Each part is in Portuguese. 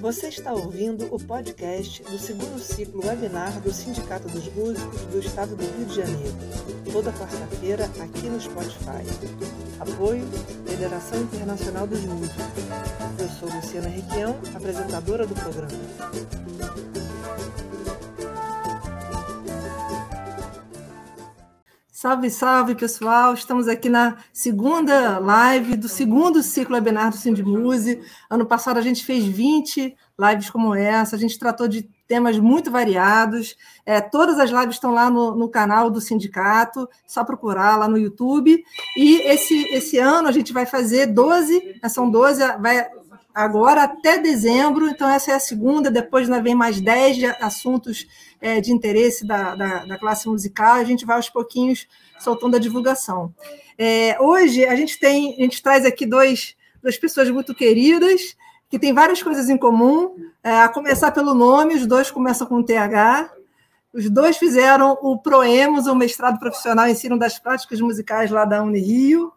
Você está ouvindo o podcast do segundo ciclo webinar do Sindicato dos Músicos do Estado do Rio de Janeiro, toda quarta-feira aqui no Spotify. Apoio Federação Internacional dos Músicos. Eu sou Luciana Requião, apresentadora do programa. Salve, salve, pessoal! Estamos aqui na segunda live do segundo ciclo webinar do Sindimuse. Ano passado a gente fez 20 lives como essa, a gente tratou de temas muito variados. É, todas as lives estão lá no, no, canal do sindicato, só procurar lá no YouTube. E esse, esse ano a gente vai fazer 12, né, são 12, vai agora até dezembro, então essa é a segunda, depois ainda vem mais 10 assuntos é, de interesse da, da, da, classe musical, a gente vai aos pouquinhos soltando a divulgação. É, hoje a gente tem, a gente traz aqui dois, duas pessoas muito queridas, que têm várias coisas em comum, é, a começar pelo nome, os dois começam com TH, os dois fizeram o PROEMOS, o mestrado profissional em ensino das práticas musicais lá da Unirio,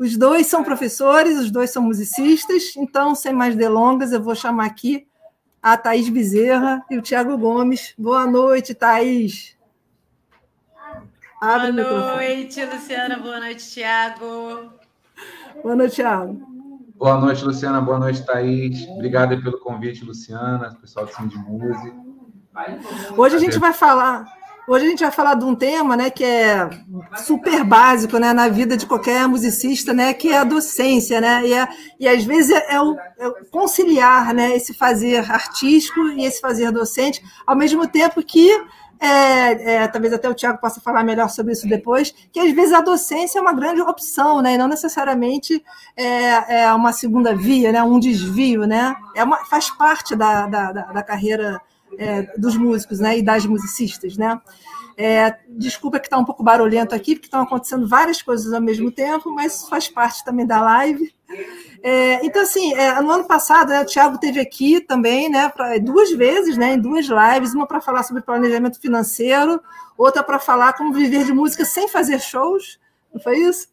os dois são professores, os dois são musicistas, então, sem mais delongas, eu vou chamar aqui a Thaís Bezerra e o Tiago Gomes. Boa noite, Thaís. Abre Boa noite, Luciana. Boa noite, Tiago. Boa noite, Tiago. Boa noite, Luciana. Boa noite, Thaís. Obrigada pelo convite, Luciana, pessoal do Sim de Música. Hoje a gente vai falar Hoje a gente vai falar de um tema, né, que é super básico, né, na vida de qualquer musicista, né, que é a docência, né, e, é, e às vezes é, é, o, é conciliar, né, esse fazer artístico e esse fazer docente, ao mesmo tempo que é, é, talvez até o Tiago possa falar melhor sobre isso depois, que às vezes a docência é uma grande opção, né? E não necessariamente é, é uma segunda via, né? um desvio, né? É uma, faz parte da, da, da carreira é, dos músicos né, e das musicistas. Né? É, desculpa que está um pouco barulhento aqui, porque estão acontecendo várias coisas ao mesmo tempo, mas faz parte também da live. É, então, assim, é, no ano passado, né, o Thiago teve aqui também, né, pra, duas vezes, né, em duas lives, uma para falar sobre planejamento financeiro, outra para falar como viver de música sem fazer shows, não foi isso?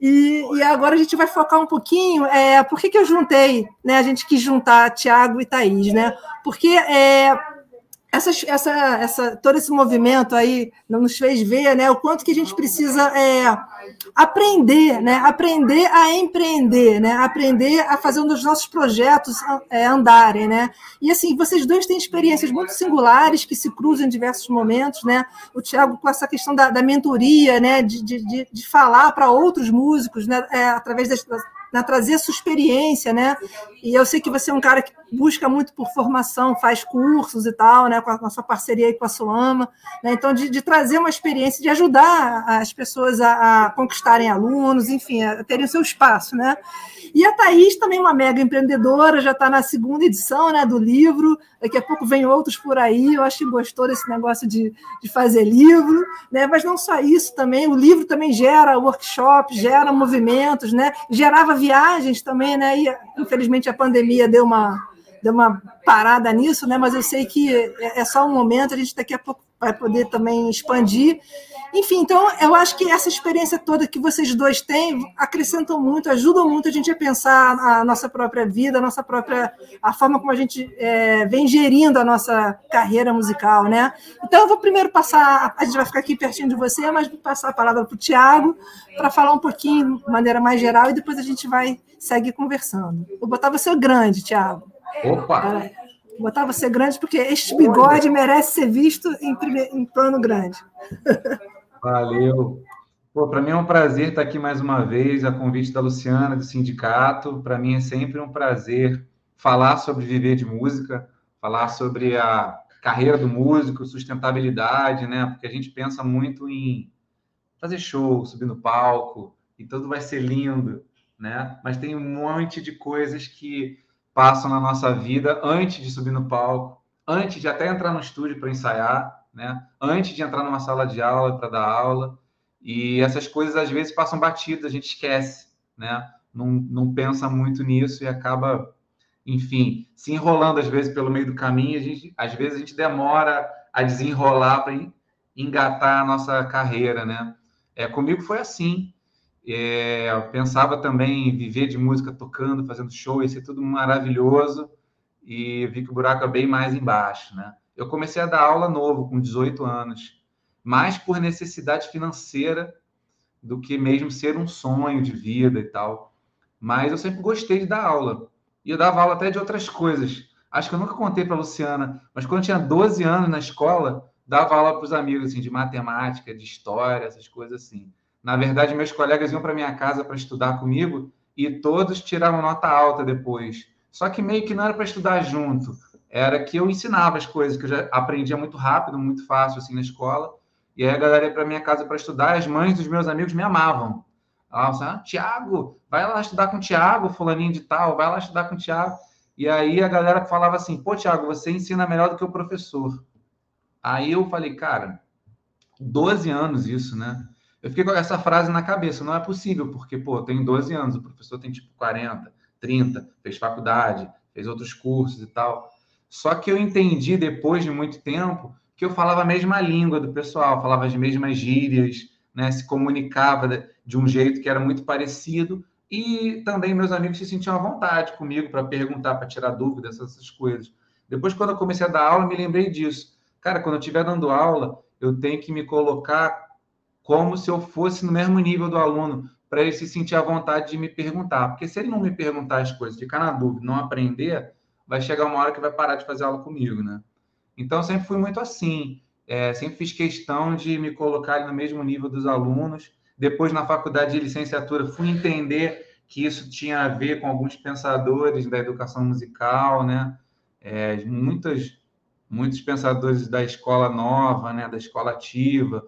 E, e, agora a gente vai focar um pouquinho. É, por que, que eu juntei, né? A gente quis juntar Tiago e Thaís, né? Porque é, essa, essa, essa, todo esse movimento aí nos fez ver né, o quanto que a gente precisa é, aprender, né, aprender a empreender, né, aprender a fazer um dos nossos projetos é, andarem. Né? E assim, vocês dois têm experiências muito singulares que se cruzam em diversos momentos. Né? O Tiago com essa questão da, da mentoria, né, de, de, de falar para outros músicos né, é, através das, né, trazer sua experiência, né? E eu sei que você é um cara que busca muito por formação, faz cursos e tal, né? Com a, com a sua parceria aí com a Soama, né? Então, de, de, trazer uma experiência, de ajudar as pessoas a, a conquistarem alunos, enfim, a terem o seu espaço, né? E a Thaís também é uma mega empreendedora, já está na segunda edição né, do livro, daqui a pouco vem outros por aí, eu acho que gostou desse negócio de, de fazer livro, né? mas não só isso também, o livro também gera workshops, gera movimentos, né? gerava viagens também, né? e infelizmente a pandemia deu uma, deu uma parada nisso, né? mas eu sei que é, é só um momento, a gente daqui a pouco vai poder também expandir. Enfim, então eu acho que essa experiência toda que vocês dois têm acrescentam muito, ajudam muito a gente a pensar a nossa própria vida, a nossa própria a forma como a gente é, vem gerindo a nossa carreira musical, né? Então eu vou primeiro passar, a gente vai ficar aqui pertinho de você, mas vou passar a palavra para o Tiago para falar um pouquinho de maneira mais geral e depois a gente vai seguir conversando. Vou botar você grande, Tiago. Opa! É, botar você grande porque este bigode merece ser visto em, em plano grande. Valeu. Para mim é um prazer estar aqui mais uma vez, a convite da Luciana, do sindicato. Para mim é sempre um prazer falar sobre viver de música, falar sobre a carreira do músico, sustentabilidade, né? Porque a gente pensa muito em fazer show, subir no palco, e tudo vai ser lindo, né? Mas tem um monte de coisas que passam na nossa vida antes de subir no palco, antes de até entrar no estúdio para ensaiar, né? Antes de entrar numa sala de aula para dar aula. E essas coisas às vezes passam batidas, a gente esquece, né? Não, não pensa muito nisso e acaba, enfim, se enrolando às vezes pelo meio do caminho. A gente, às vezes a gente demora a desenrolar para engatar a nossa carreira, né? É, comigo foi assim. É, eu pensava também em viver de música tocando, fazendo show, ia ser tudo maravilhoso. E vi que o buraco é bem mais embaixo, né? Eu comecei a dar aula novo, com 18 anos, mais por necessidade financeira do que mesmo ser um sonho de vida e tal. Mas eu sempre gostei de dar aula. E eu dava aula até de outras coisas. Acho que eu nunca contei para Luciana, mas quando eu tinha 12 anos na escola, dava aula para os amigos assim, de matemática, de história, essas coisas assim. Na verdade, meus colegas iam para minha casa para estudar comigo e todos tiravam nota alta depois. Só que meio que não era para estudar junto, era que eu ensinava as coisas que eu já aprendia muito rápido, muito fácil assim na escola. E aí a galera ia para minha casa para estudar, as mães dos meus amigos me amavam. Ela assim, ah, Tiago, vai lá estudar com o Tiago, fulaninho de tal, vai lá estudar com o Tiago. E aí a galera falava assim, pô, Tiago, você ensina melhor do que o professor. Aí eu falei, cara, 12 anos isso, né? Eu fiquei com essa frase na cabeça, não é possível, porque, pô, tem 12 anos, o professor tem tipo 40, 30, fez faculdade, fez outros cursos e tal. Só que eu entendi depois de muito tempo que eu falava a mesma língua do pessoal, falava as mesmas gírias, né, se comunicava de um jeito que era muito parecido e também meus amigos se sentiam à vontade comigo para perguntar, para tirar dúvidas, essas coisas. Depois, quando eu comecei a dar aula, me lembrei disso. Cara, quando eu estiver dando aula, eu tenho que me colocar como se eu fosse no mesmo nível do aluno, para ele se sentir à vontade de me perguntar. Porque se ele não me perguntar as coisas, ficar na dúvida, não aprender, vai chegar uma hora que vai parar de fazer aula comigo, né? Então, sempre fui muito assim. É, sempre fiz questão de me colocar no mesmo nível dos alunos. Depois, na faculdade de licenciatura, fui entender que isso tinha a ver com alguns pensadores da educação musical, né? É, muitas, muitos pensadores da escola nova, né? Da escola ativa.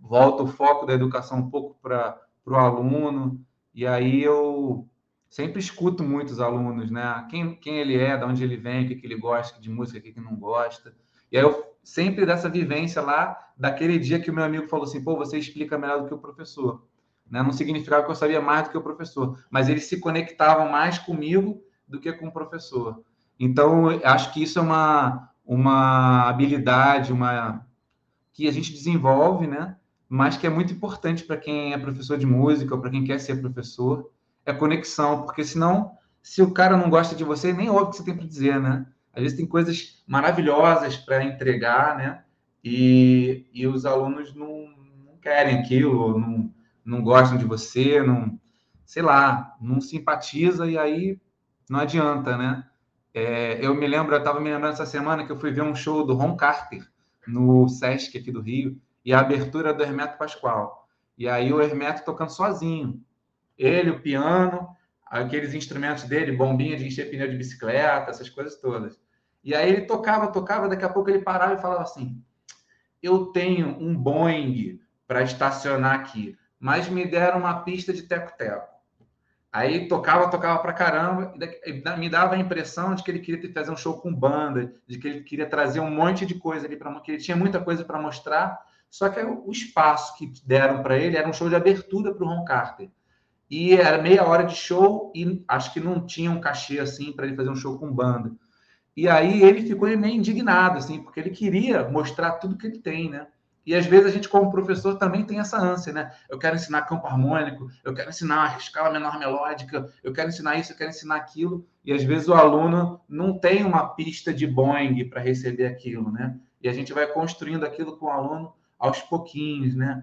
Volta o foco da educação um pouco para o aluno. E aí eu sempre escuto muitos alunos, né? Quem, quem ele é, de onde ele vem, o que, que ele gosta de música, o que, que não gosta. E aí eu sempre dessa vivência lá, daquele dia que o meu amigo falou assim, pô, você explica melhor do que o professor. Né? Não significava que eu sabia mais do que o professor, mas eles se conectavam mais comigo do que com o professor. Então, acho que isso é uma, uma habilidade, uma que a gente desenvolve, né? Mas que é muito importante para quem é professor de música ou para quem quer ser professor, é conexão, porque senão, se o cara não gosta de você, nem ouve o que você tem para dizer, né? Às vezes tem coisas maravilhosas para entregar, né? E, e os alunos não, não querem aquilo, não, não gostam de você, não, sei lá, não simpatiza e aí não adianta, né? É, eu me lembro, eu estava me lembrando essa semana que eu fui ver um show do Ron Carter no Sesc aqui do Rio e a abertura do Hermeto Pascoal. E aí o Hermeto tocando sozinho. Ele, o piano, aqueles instrumentos dele, bombinha de encher pneu de bicicleta, essas coisas todas. E aí ele tocava, tocava, daqui a pouco ele parava e falava assim: Eu tenho um Boeing para estacionar aqui, mas me deram uma pista de teco-teco. Aí tocava, tocava pra caramba, e me dava a impressão de que ele queria fazer um show com banda, de que ele queria trazer um monte de coisa ali para que ele tinha muita coisa para mostrar, só que o espaço que deram para ele era um show de abertura para o Ron Carter. E era meia hora de show e acho que não tinha um cachê assim para ele fazer um show com banda. E aí ele ficou meio indignado, assim, porque ele queria mostrar tudo que ele tem, né? E às vezes a gente, como professor, também tem essa ânsia, né? Eu quero ensinar campo harmônico, eu quero ensinar escala menor melódica, eu quero ensinar isso, eu quero ensinar aquilo. E às vezes o aluno não tem uma pista de Boeing para receber aquilo, né? E a gente vai construindo aquilo com o aluno aos pouquinhos, né?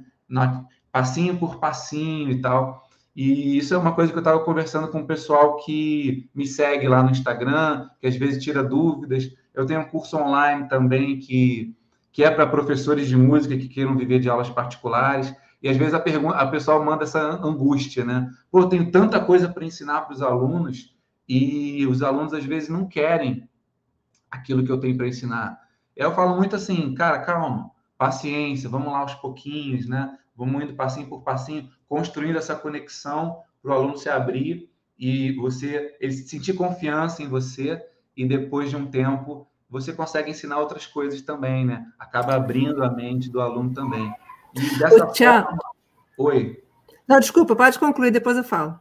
Passinho por passinho e tal. E isso é uma coisa que eu estava conversando com o pessoal que me segue lá no Instagram, que às vezes tira dúvidas. Eu tenho um curso online também que, que é para professores de música que queiram viver de aulas particulares. E às vezes a, pergunta, a pessoa manda essa angústia, né? Pô, eu tenho tanta coisa para ensinar para os alunos e os alunos às vezes não querem aquilo que eu tenho para ensinar. Eu falo muito assim, cara, calma, paciência, vamos lá aos pouquinhos, né? Vamos indo passinho por passinho, construindo essa conexão para o aluno se abrir e você ele sentir confiança em você e depois de um tempo você consegue ensinar outras coisas também, né? Acaba abrindo a mente do aluno também. E dessa Ô, forma... Oi. Não, desculpa, pode concluir, depois eu falo.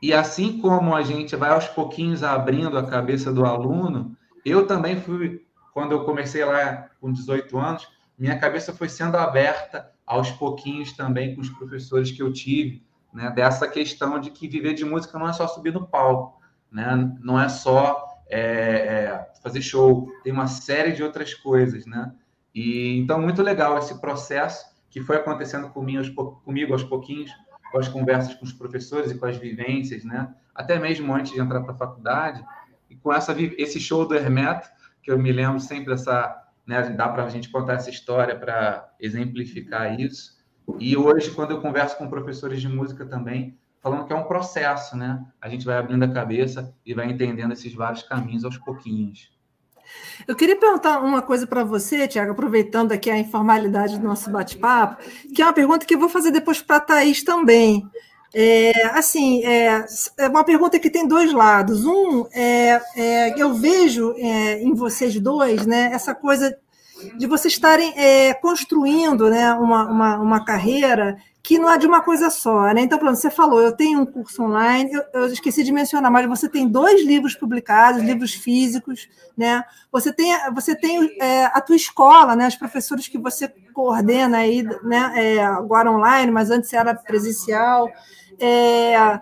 E assim como a gente vai aos pouquinhos abrindo a cabeça do aluno, eu também fui, quando eu comecei lá com 18 anos, minha cabeça foi sendo aberta aos pouquinhos também com os professores que eu tive, né, dessa questão de que viver de música não é só subir no palco, né, não é só é, é, fazer show, tem uma série de outras coisas, né? E então muito legal esse processo que foi acontecendo comigo aos, comigo aos pouquinhos, com as conversas com os professores e com as vivências, né? Até mesmo antes de entrar para a faculdade e com essa esse show do Hermeto que eu me lembro sempre dessa, né? Dá para a gente contar essa história para exemplificar isso. E hoje quando eu converso com professores de música também falando que é um processo, né? A gente vai abrindo a cabeça e vai entendendo esses vários caminhos aos pouquinhos. Eu queria perguntar uma coisa para você, Tiago, aproveitando aqui a informalidade do nosso bate-papo, que é uma pergunta que eu vou fazer depois para a Thaís também. É, assim, é, é, uma pergunta que tem dois lados. Um, é, é eu vejo é, em vocês dois né, essa coisa de vocês estarem é, construindo né, uma, uma, uma carreira que não é de uma coisa só, né? Então, pronto, você falou, eu tenho um curso online, eu, eu, esqueci de mencionar, mas você tem dois livros publicados, livros físicos, né? Você tem, você tem é, a tua escola, né? Os professores que você coordena aí, né? É, agora online, mas antes era presencial. É,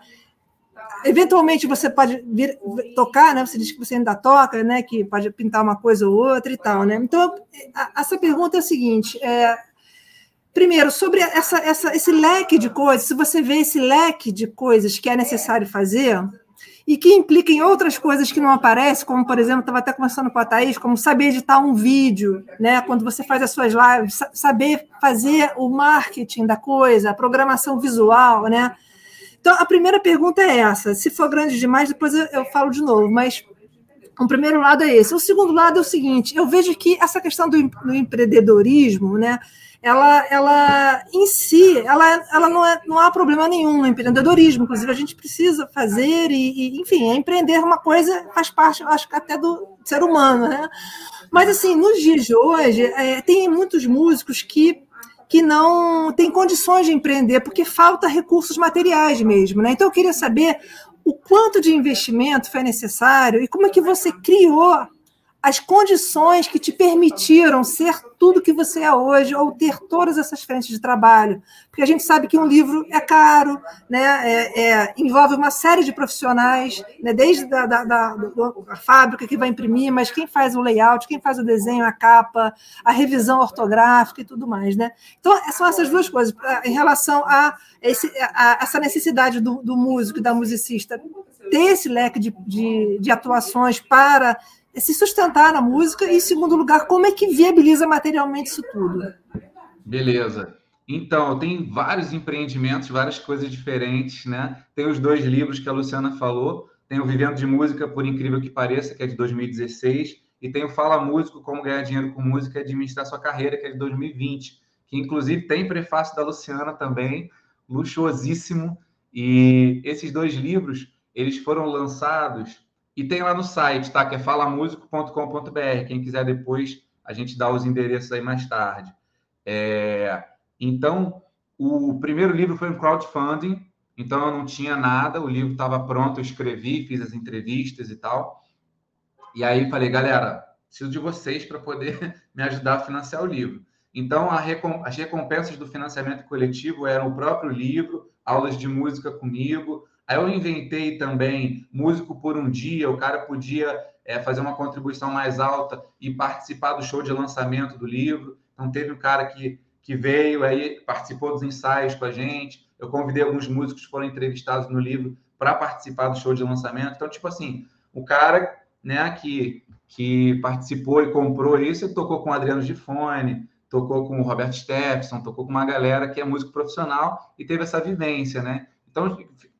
eventualmente você pode vir tocar, né? Você diz que você ainda toca, né? Que pode pintar uma coisa ou outra e tal, né? Então, essa pergunta é a seguinte: é, Primeiro, sobre essa, essa, esse leque de coisas, se você vê esse leque de coisas que é necessário fazer e que implica em outras coisas que não aparecem, como, por exemplo, estava até conversando com a Thaís, como saber editar um vídeo, né? quando você faz as suas lives, saber fazer o marketing da coisa, a programação visual. Né? Então, a primeira pergunta é essa. Se for grande demais, depois eu, eu falo de novo, mas o primeiro lado é esse. O segundo lado é o seguinte: eu vejo que essa questão do, do empreendedorismo, né? ela, ela em si, ela, ela não, é, não há problema nenhum no empreendedorismo. Inclusive, a gente precisa fazer e, e enfim, é empreender uma coisa faz parte, acho que até do ser humano, né? Mas, assim, nos dias de hoje, é, tem muitos músicos que que não têm condições de empreender, porque falta recursos materiais mesmo. Né? Então, eu queria saber o quanto de investimento foi necessário e como é que você criou as condições que te permitiram ser tudo que você é hoje, ou ter todas essas frentes de trabalho. Porque a gente sabe que um livro é caro, né? É, é, envolve uma série de profissionais, né? desde da, da, da, a fábrica que vai imprimir, mas quem faz o layout, quem faz o desenho, a capa, a revisão ortográfica e tudo mais. Né? Então, são essas duas coisas. Em relação a, esse, a essa necessidade do, do músico e da musicista ter esse leque de, de, de atuações para se sustentar na música e, em segundo lugar, como é que viabiliza materialmente isso tudo? Beleza. Então, tem vários empreendimentos, várias coisas diferentes, né? Tem os dois livros que a Luciana falou, tem o Vivendo de Música, por incrível que pareça, que é de 2016, e tem o Fala Músico, Como Ganhar Dinheiro com Música e Administrar Sua Carreira, que é de 2020, que inclusive tem prefácio da Luciana também, luxuosíssimo, e esses dois livros, eles foram lançados e tem lá no site, tá? Que é falamusico.com.br. Quem quiser depois, a gente dá os endereços aí mais tarde. É... Então, o primeiro livro foi um crowdfunding, então eu não tinha nada, o livro estava pronto, eu escrevi, fiz as entrevistas e tal. E aí falei, galera, preciso de vocês para poder me ajudar a financiar o livro. Então, recom... as recompensas do financiamento coletivo eram o próprio livro, aulas de música comigo, Aí eu inventei também músico por um dia, o cara podia é, fazer uma contribuição mais alta e participar do show de lançamento do livro. Então teve um cara que, que veio aí, participou dos ensaios com a gente. Eu convidei alguns músicos que foram entrevistados no livro para participar do show de lançamento. Então, tipo assim, o cara né, que, que participou e comprou isso, tocou com o Adriano Gifone, tocou com o Roberto Stephenson, tocou com uma galera que é músico profissional e teve essa vivência, né? Então,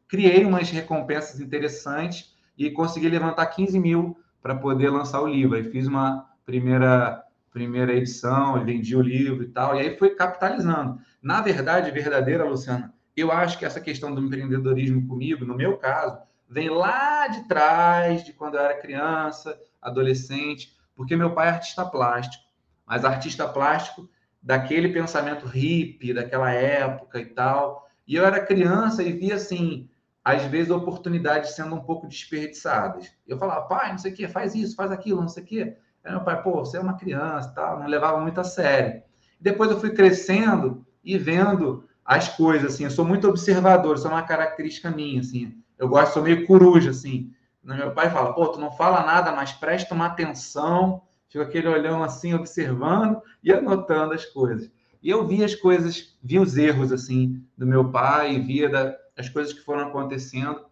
criei umas recompensas interessantes e consegui levantar 15 mil para poder lançar o livro. Aí fiz uma primeira primeira edição, vendi o livro e tal, e aí foi capitalizando. Na verdade, verdadeira, Luciana, eu acho que essa questão do empreendedorismo comigo, no meu caso, vem lá de trás, de quando eu era criança, adolescente, porque meu pai é artista plástico, mas artista plástico daquele pensamento hippie, daquela época e tal. E eu era criança e via assim, às vezes, oportunidades sendo um pouco desperdiçadas. Eu falava, pai, não sei o quê, faz isso, faz aquilo, não sei o quê. Aí meu pai, pô, você é uma criança, tal, não levava muito a sério. Depois eu fui crescendo, e vendo as coisas, assim. Eu sou muito observador, isso é uma característica minha, assim. Eu gosto, sou meio coruja, assim. Meu pai fala, pô, tu não fala nada, mas presta uma atenção, fica aquele olhão assim, observando e anotando as coisas. E eu vi as coisas, vi os erros, assim, do meu pai, via da, as coisas que foram acontecendo.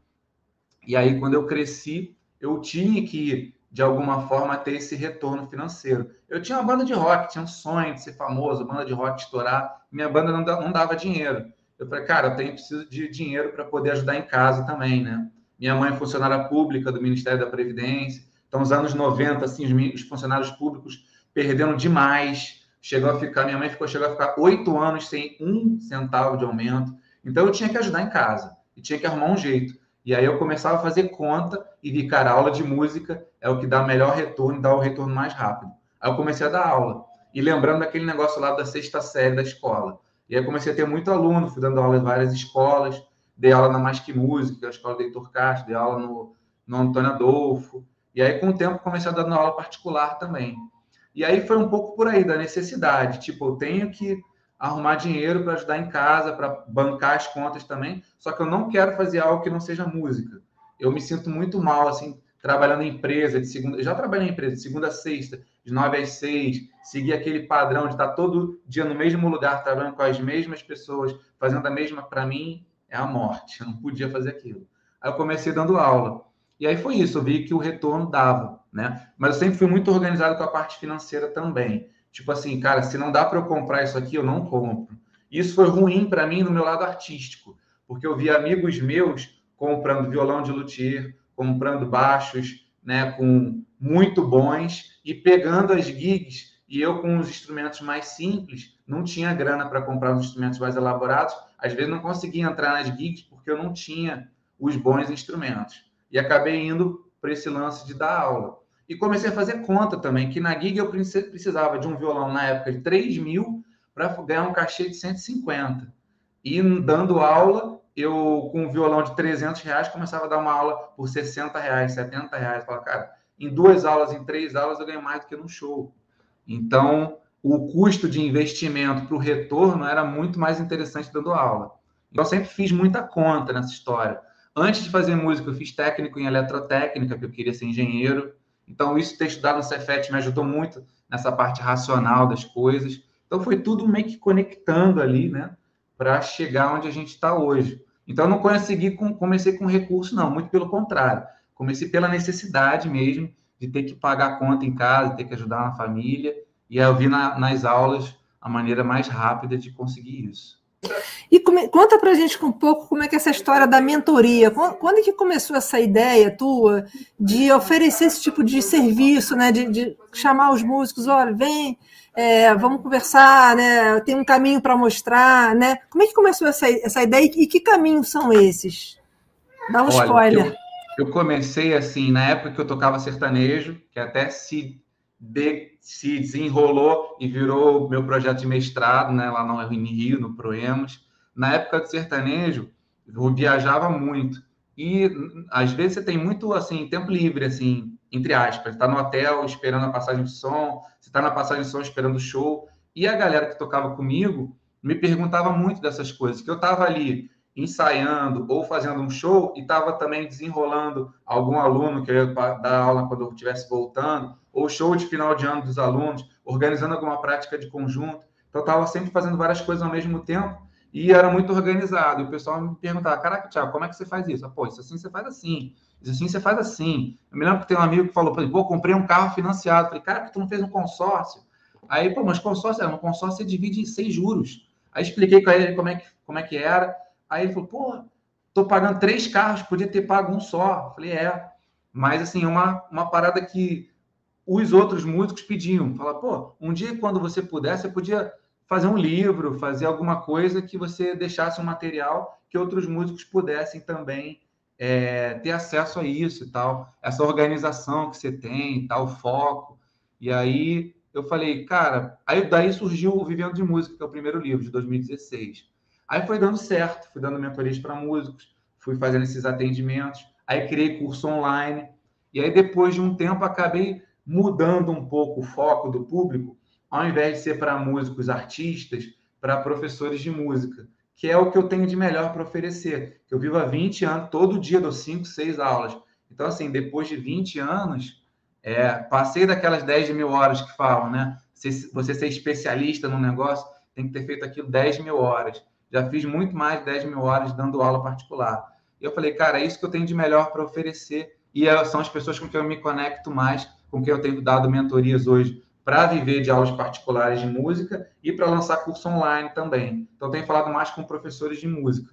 E aí, quando eu cresci, eu tinha que, de alguma forma, ter esse retorno financeiro. Eu tinha uma banda de rock, tinha um sonho de ser famoso, banda de rock estourar. Minha banda não, não dava dinheiro. Eu falei, cara, eu tenho preciso de dinheiro para poder ajudar em casa também, né? Minha mãe é funcionária pública do Ministério da Previdência. Então, nos anos 90, assim, os, os funcionários públicos perderam demais. Chegou a ficar, minha mãe ficou, chegou a ficar oito anos sem um centavo de aumento. Então, eu tinha que ajudar em casa e tinha que arrumar um jeito. E aí eu começava a fazer conta e vi, cara, aula de música é o que dá melhor retorno e dá o retorno mais rápido. Aí eu comecei a dar aula. E lembrando daquele negócio lá da sexta série da escola. E aí comecei a ter muito aluno, fui dando aula em várias escolas, dei aula na Mais Que Música, a escola do Heitor Castro, dei aula no, no Antônio Adolfo. E aí, com o tempo, comecei a dar aula particular também. E aí foi um pouco por aí, da necessidade. Tipo, eu tenho que arrumar dinheiro para ajudar em casa, para bancar as contas também. Só que eu não quero fazer algo que não seja música. Eu me sinto muito mal, assim, trabalhando em empresa de segunda. Eu já trabalhei em empresa de segunda a sexta, de nove às seis, seguir aquele padrão de estar todo dia no mesmo lugar, trabalhando com as mesmas pessoas, fazendo a mesma. Para mim, é a morte. Eu não podia fazer aquilo. Aí eu comecei dando aula. E aí foi isso, eu vi que o retorno dava, né? Mas eu sempre fui muito organizado com a parte financeira também. Tipo assim, cara, se não dá para eu comprar isso aqui, eu não compro. Isso foi ruim para mim no meu lado artístico, porque eu vi amigos meus comprando violão de luthier, comprando baixos, né, com muito bons e pegando as gigs e eu com os instrumentos mais simples, não tinha grana para comprar os instrumentos mais elaborados, às vezes não conseguia entrar nas gigs porque eu não tinha os bons instrumentos. E acabei indo para esse lance de dar aula. E comecei a fazer conta também, que na gig eu precisava de um violão na época de 3 mil para ganhar um cachê de 150. E dando aula, eu com um violão de 300 reais começava a dar uma aula por 60 reais, 70 reais. Falava, cara, em duas aulas, em três aulas eu ganho mais do que num show. Então, o custo de investimento para o retorno era muito mais interessante dando aula. Eu sempre fiz muita conta nessa história. Antes de fazer música, eu fiz técnico em eletrotécnica, porque eu queria ser engenheiro. Então, isso ter estudado no Cefet me ajudou muito nessa parte racional das coisas. Então, foi tudo meio que conectando ali, né? Para chegar onde a gente está hoje. Então, eu não consegui, com, comecei com recurso, não. Muito pelo contrário. Comecei pela necessidade mesmo de ter que pagar a conta em casa, ter que ajudar na família. E aí eu vi na, nas aulas a maneira mais rápida de conseguir isso. E come, conta pra gente um pouco como é que é essa história da mentoria. Quando, quando é que começou essa ideia tua de oferecer esse tipo de serviço, né? De, de chamar os músicos, olha, vem, é, vamos conversar, né? Tem um caminho para mostrar, né? Como é que começou essa, essa ideia e que caminhos são esses? Dá um olha, spoiler. Eu, eu, comecei assim, na época que eu tocava sertanejo, que até se, de, se desenrolou e virou meu projeto de mestrado, né? Lá no Rio, no Proemos na época do sertanejo, eu viajava muito. E às vezes você tem muito assim tempo livre, assim, entre aspas. Está no hotel esperando a passagem de som, você está na passagem de som esperando o show. E a galera que tocava comigo me perguntava muito dessas coisas, que eu estava ali ensaiando ou fazendo um show e estava também desenrolando algum aluno que eu ia dar aula quando eu estivesse voltando, ou show de final de ano dos alunos, organizando alguma prática de conjunto. Então, estava sempre fazendo várias coisas ao mesmo tempo e era muito organizado. E o pessoal me perguntava: Caraca, Thiago, como é que você faz isso? Pô, isso assim você faz assim, isso assim você faz assim. Eu me lembro que tem um amigo que falou: Pô, comprei um carro financiado. Eu falei: Cara, tu não fez um consórcio? Aí, pô, mas consórcio, é, um consórcio você divide em seis juros. Aí expliquei para ele como é, que, como é que era. Aí ele falou: Pô, tô pagando três carros, podia ter pago um só. Falei: É. Mas, assim, uma, uma parada que os outros músicos pediam. Fala, pô, um dia quando você puder, você podia fazer um livro, fazer alguma coisa que você deixasse um material que outros músicos pudessem também é, ter acesso a isso e tal, essa organização que você tem, tal foco. E aí eu falei, cara, aí daí surgiu o Vivendo de Música, que é o primeiro livro de 2016. Aí foi dando certo, fui dando mentorias para músicos, fui fazendo esses atendimentos, aí criei curso online. E aí depois de um tempo acabei mudando um pouco o foco do público ao invés de ser para músicos artistas, para professores de música, que é o que eu tenho de melhor para oferecer. Eu vivo há 20 anos, todo dia dou 5, 6 aulas. Então, assim, depois de 20 anos, é, passei daquelas 10 mil horas que falam, né? Você ser especialista no negócio, tem que ter feito aquilo 10 mil horas. Já fiz muito mais de 10 mil horas dando aula particular. E eu falei, cara, é isso que eu tenho de melhor para oferecer. E é, são as pessoas com quem eu me conecto mais, com quem eu tenho dado mentorias hoje para viver de aulas particulares de música e para lançar curso online também. Então, tenho falado mais com professores de música.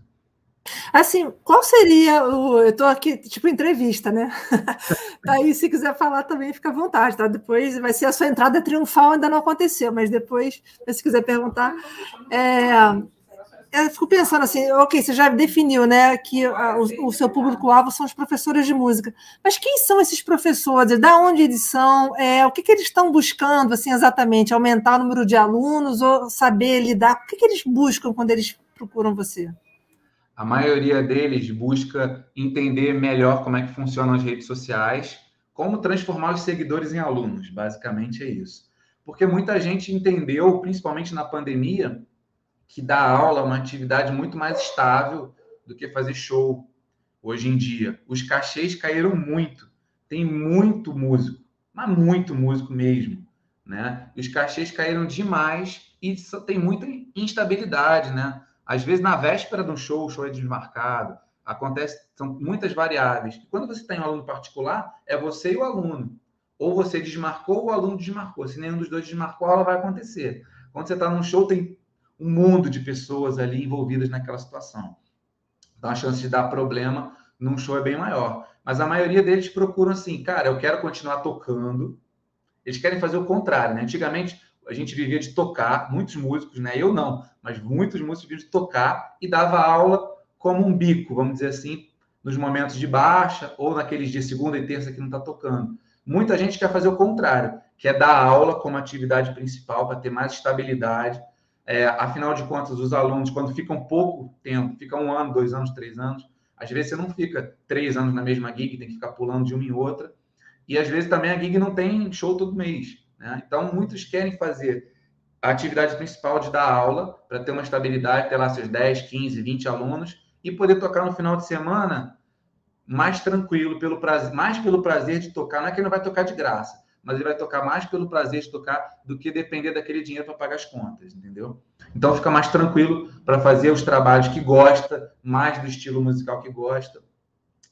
Assim, qual seria o. Eu estou aqui, tipo, entrevista, né? Aí, se quiser falar também, fica à vontade, tá? Depois vai ser a sua entrada triunfal, ainda não aconteceu, mas depois, se quiser perguntar. É, eu fico pensando assim, ok, você já definiu, né, que a, o, o, seu público-alvo são os professores de música, mas quem são esses professores? Da onde eles são? É, o que, que eles estão buscando, assim, exatamente? Aumentar o número de alunos ou saber lidar? O que, que eles buscam quando eles procuram você? A maioria deles busca entender melhor como é que funcionam as redes sociais, como transformar os seguidores em alunos, basicamente é isso. Porque muita gente entendeu, principalmente na pandemia, que dar aula é uma atividade muito mais estável do que fazer show hoje em dia. Os cachês caíram muito. Tem muito músico, mas muito músico mesmo, né? os cachês caíram demais e tem muita instabilidade, né? Às vezes na véspera um show, o show é desmarcado. Acontece, são muitas variáveis. Quando você tem um aluno particular, é você e o aluno. Ou você desmarcou ou o aluno desmarcou. Se nenhum dos dois desmarcou, a aula vai acontecer. Quando você está num show, tem um mundo de pessoas ali envolvidas naquela situação. Então a chance de dar problema num show é bem maior. Mas a maioria deles procuram assim, cara, eu quero continuar tocando. Eles querem fazer o contrário, né? Antigamente a gente vivia de tocar, muitos músicos, né? Eu não, mas muitos músicos viviam de tocar e dava aula como um bico, vamos dizer assim, nos momentos de baixa ou naqueles de segunda e terça que não está tocando. Muita gente quer fazer o contrário, que é dar aula como atividade principal para ter mais estabilidade, é, afinal de contas, os alunos, quando ficam pouco tempo, ficam um ano, dois anos, três anos, às vezes você não fica três anos na mesma gig, tem que ficar pulando de uma em outra. E às vezes também a gig não tem show todo mês. Né? Então, muitos querem fazer a atividade principal de dar aula, para ter uma estabilidade, ter lá seus 10, 15, 20 alunos, e poder tocar no final de semana mais tranquilo, pelo prazer, mais pelo prazer de tocar. Não é que não vai tocar de graça, mas ele vai tocar mais pelo prazer de tocar do que depender daquele dinheiro para pagar as contas, entendeu? Então fica mais tranquilo para fazer os trabalhos que gosta, mais do estilo musical que gosta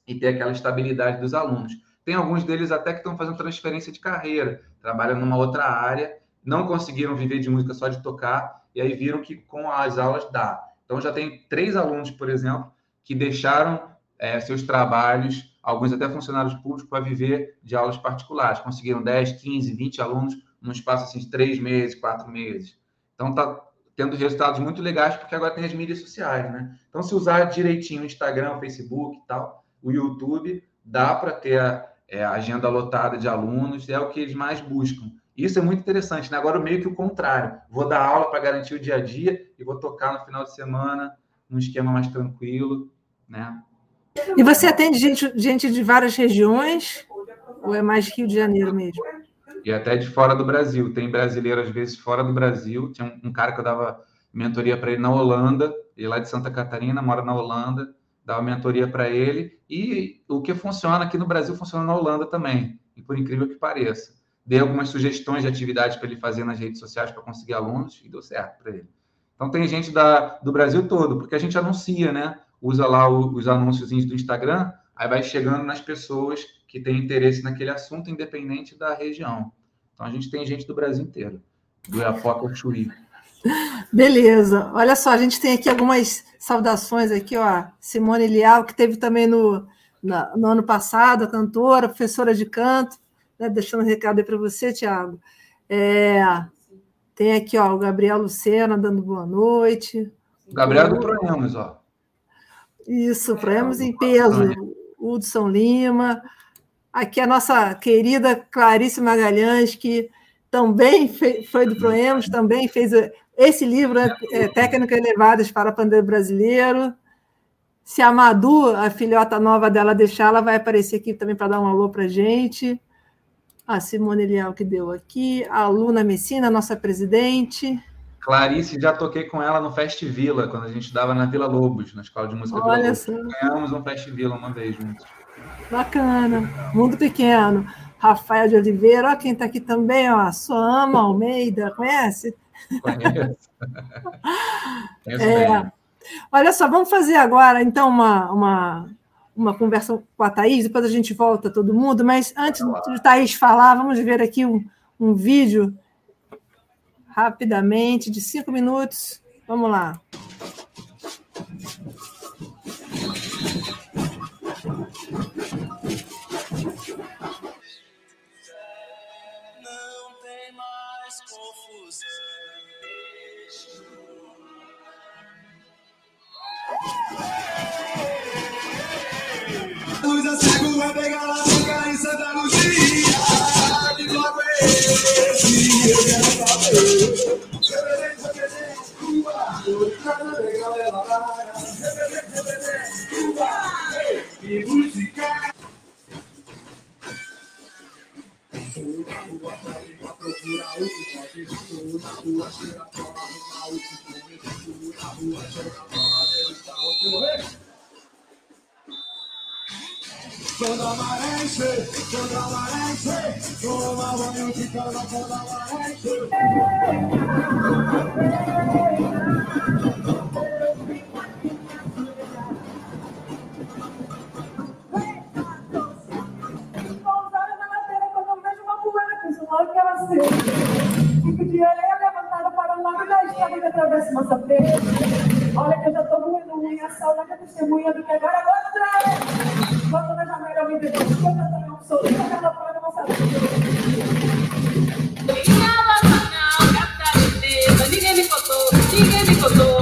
e ter aquela estabilidade dos alunos. Tem alguns deles até que estão fazendo transferência de carreira, trabalham numa outra área, não conseguiram viver de música só de tocar e aí viram que com as aulas dá. Então já tem três alunos, por exemplo, que deixaram é, seus trabalhos alguns até funcionários públicos, para viver de aulas particulares. Conseguiram 10, 15, 20 alunos num espaço assim, de três meses, quatro meses. Então, está tendo resultados muito legais, porque agora tem as mídias sociais, né? Então, se usar direitinho o Instagram, o Facebook e tal, o YouTube, dá para ter a, é, agenda lotada de alunos, é o que eles mais buscam. Isso é muito interessante, né? Agora, meio que o contrário. Vou dar aula para garantir o dia a dia e vou tocar no final de semana num esquema mais tranquilo, né? E você atende gente, gente de várias regiões ou é mais Rio de Janeiro mesmo? E até de fora do Brasil. Tem brasileiro, às vezes, fora do Brasil. Tinha um, cara que eu dava mentoria para ele na Holanda, ele lá de Santa Catarina, mora na Holanda, dava mentoria para ele. E o que funciona aqui no Brasil funciona na Holanda também, e por incrível que pareça. Dei algumas sugestões de atividades para ele fazer nas redes sociais para conseguir alunos e deu certo para ele. Então tem gente da, do Brasil todo, porque a gente anuncia, né? Usa lá os anúncios do Instagram, aí vai chegando nas pessoas que têm interesse naquele assunto, independente da região. Então a gente tem gente do Brasil inteiro, do Iapoca ao Chuí. Beleza. Olha só, a gente tem aqui algumas saudações aqui, ó. Simone Lial, que teve também no, na, no ano passado, a cantora, professora de canto, né? deixando um recado aí para você, Tiago. É, tem aqui, ó, o Gabriel Lucena dando boa noite. O Gabriel do Proemos, ó. Isso, Proemos em peso. Hudson Lima. Aqui a nossa querida Clarice Magalhães, que também foi do Proemos, também fez esse livro, é, Técnicas Elevadas para Pandeiro Brasileiro. Se a Madu, a filhota nova dela, deixar, ela vai aparecer aqui também para dar um alô para a gente. A Simone Leal que deu aqui, a Luna Messina, nossa presidente. Clarice, já toquei com ela no Fest Vila, quando a gente dava na Vila Lobos, na escola de música Olha Vila só. Lobos. Ganhamos um Fest Vila uma vez juntos. Bacana. Mundo pequeno. Rafael de Oliveira, ó, quem está aqui também, ó, Soama Almeida, conhece? Conheço. Conheço É. Olha só, vamos fazer agora, então, uma, uma, uma conversa com a Thaís, depois a gente volta todo mundo, mas antes de Thaís falar, vamos ver aqui um, um vídeo rapidamente, de cinco minutos. Vamos lá. Luz acego vai pegar Quando amanhece, quando amanhece, toma banho de cama quando amanhece. Que ela seja. Fico de orelha levantada para o lado da estrada que atravessa nossa frente. Olha que eu já tô moendo unha, saudade é testemunha do que agora agora traz. Bota na janela, eu me vejo, eu também não sou, eu já fora, não sabe. Ninguém me contou, ninguém me contou.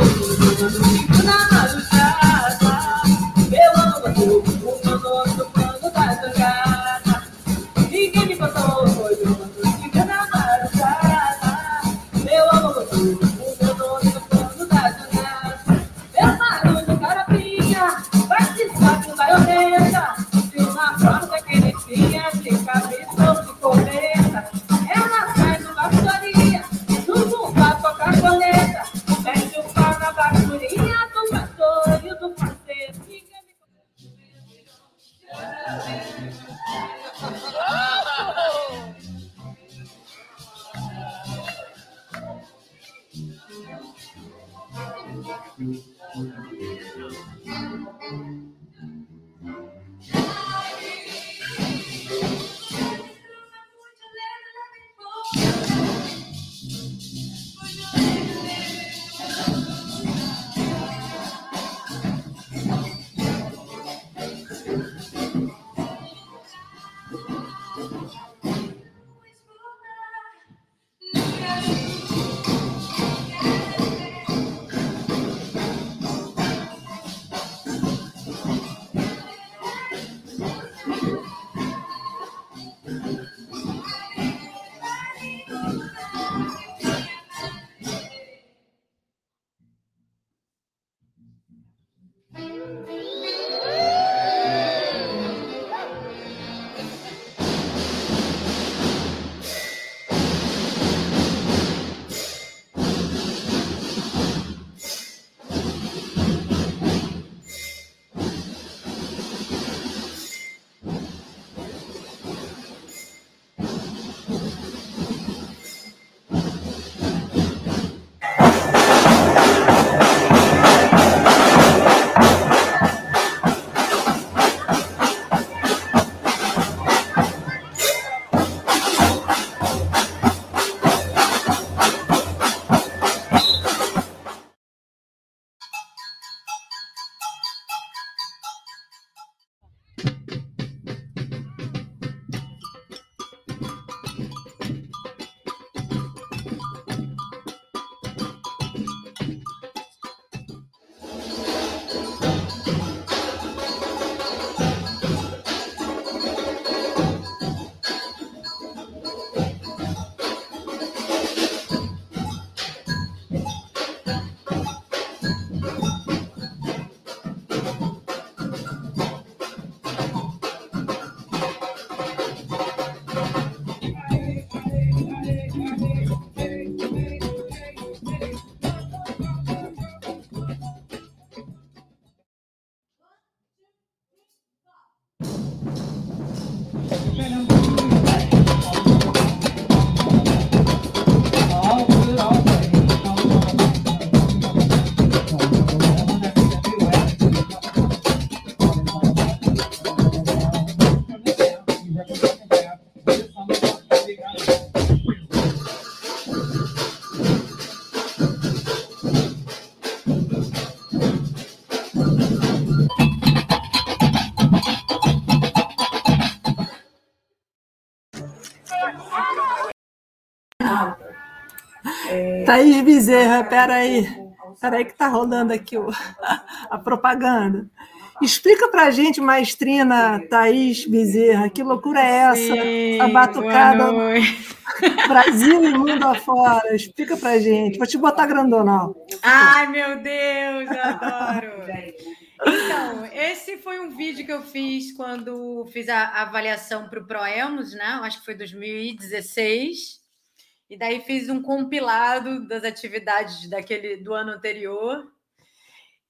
Thaís Bezerra, peraí. Peraí que tá rolando aqui o, a propaganda. Explica pra gente, maestrina Thaís Bezerra, que loucura é essa? Sim, a batucada. Brasil e mundo afora. Explica pra gente. Vou te botar grandona. Ai, meu Deus, eu adoro. Então, esse foi um vídeo que eu fiz quando fiz a avaliação para o Proemos, né? Acho que foi 2016. E daí fiz um compilado das atividades daquele do ano anterior.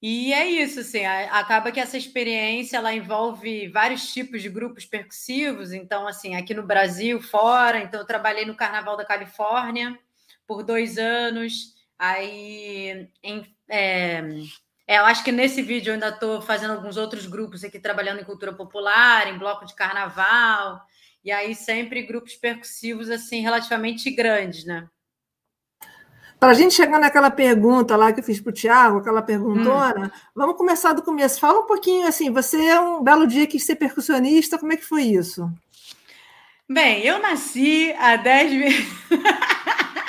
E é isso, assim, acaba que essa experiência ela envolve vários tipos de grupos percussivos. Então, assim, aqui no Brasil, fora, então eu trabalhei no Carnaval da Califórnia por dois anos. Aí, em- é, é, eu acho que nesse vídeo eu ainda estou fazendo alguns outros grupos aqui trabalhando em cultura popular, em bloco de carnaval, e aí sempre grupos percussivos assim relativamente grandes, né? Para a gente chegar naquela pergunta lá que eu fiz para o Tiago, aquela perguntona, vamos começar do começo. Fala um pouquinho assim, você é um belo dia quis ser percussionista, como é que foi isso? Bem, eu nasci há 10 meses.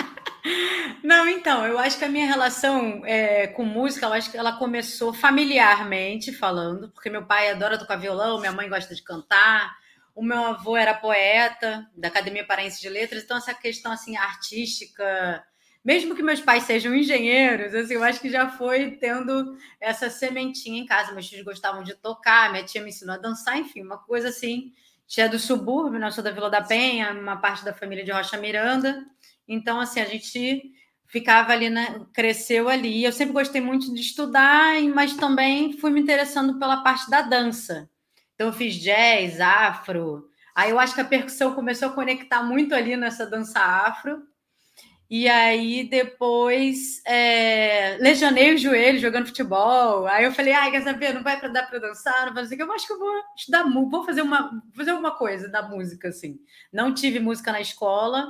Não, então, eu acho que a minha relação é, com música, eu acho que ela começou familiarmente falando, porque meu pai adora tocar violão, minha mãe gosta de cantar, o meu avô era poeta da Academia Paraense de Letras, então essa questão assim artística, mesmo que meus pais sejam engenheiros, assim, eu acho que já foi tendo essa sementinha em casa. Meus filhos gostavam de tocar, minha tia me ensinou a dançar, enfim, uma coisa assim. Tia do subúrbio, né? Eu sou da Vila da Penha, uma parte da família de Rocha Miranda. Então, assim, a gente ficava ali, né? Cresceu ali. Eu sempre gostei muito de estudar, mas também fui me interessando pela parte da dança. Então, eu fiz jazz, afro. Aí eu acho que a percussão começou a conectar muito ali nessa dança afro. E aí depois é, lesionei o joelho jogando futebol. Aí eu falei, ai, quer saber? Não vai pra dar para dançar, não vai fazer. Eu acho que eu vou estudar, vou fazer uma, fazer alguma coisa da música assim. Não tive música na escola.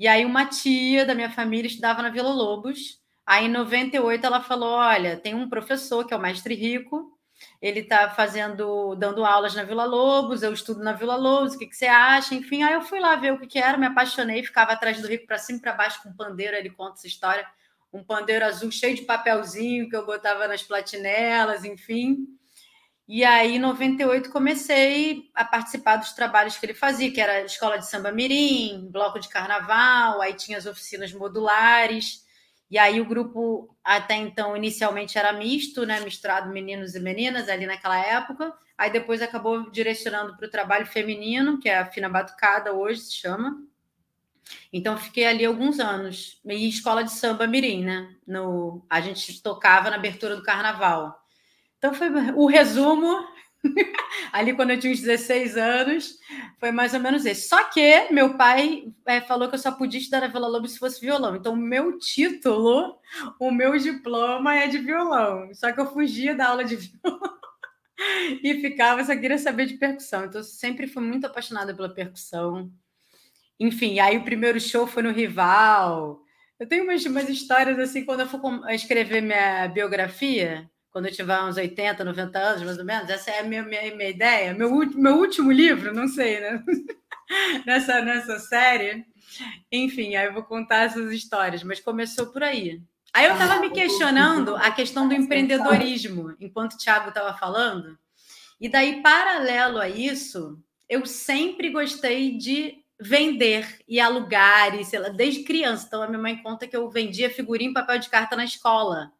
E aí uma tia da minha família estudava na Vila Lobos. Aí em 98 ela falou, olha, tem um professor que é o mestre Rico. Ele está fazendo, dando aulas na Vila Lobos, eu estudo na Vila Lobos, o que, que você acha? Enfim, aí eu fui lá ver o que, que era, me apaixonei, ficava atrás do Rico para cima e para baixo com um pandeiro, ele conta essa história, um pandeiro azul cheio de papelzinho que eu botava nas platinelas, enfim. E aí, em 98, comecei a participar dos trabalhos que ele fazia, que era escola de samba mirim, bloco de carnaval, aí tinha as oficinas modulares. E aí o grupo até então inicialmente era misto, né, misturado meninos e meninas ali naquela época. Aí depois acabou direcionando para o trabalho feminino, que é a fina batucada hoje se chama. Então fiquei ali alguns anos. E escola de samba mirim, né? No a gente tocava na abertura do carnaval. Então foi o resumo ali quando eu tinha uns 16 anos, foi mais ou menos esse. Só que meu pai é, falou que eu só podia estudar na Vila Lobos se fosse violão. Então, o meu título, o meu diploma é de violão. Só que eu fugia da aula de violão e ficava, só queria saber de percussão. Então, sempre fui muito apaixonada pela percussão. Enfim, aí o primeiro show foi no Rival. Eu tenho umas, umas histórias assim, quando eu for escrever minha biografia, quando eu tiver uns 80, 90 anos, mais ou menos, essa é a minha, minha, minha ideia. Meu, meu último livro, não sei, né? nessa, nessa série. Enfim, aí eu vou contar essas histórias, mas começou por aí. Aí eu estava me questionando a questão do empreendedorismo, enquanto o Thiago estava falando. E daí, paralelo a isso, eu sempre gostei de vender e alugar, e sei lá, desde criança. Então, a minha mãe conta que eu vendia figurinha em papel de carta na escola.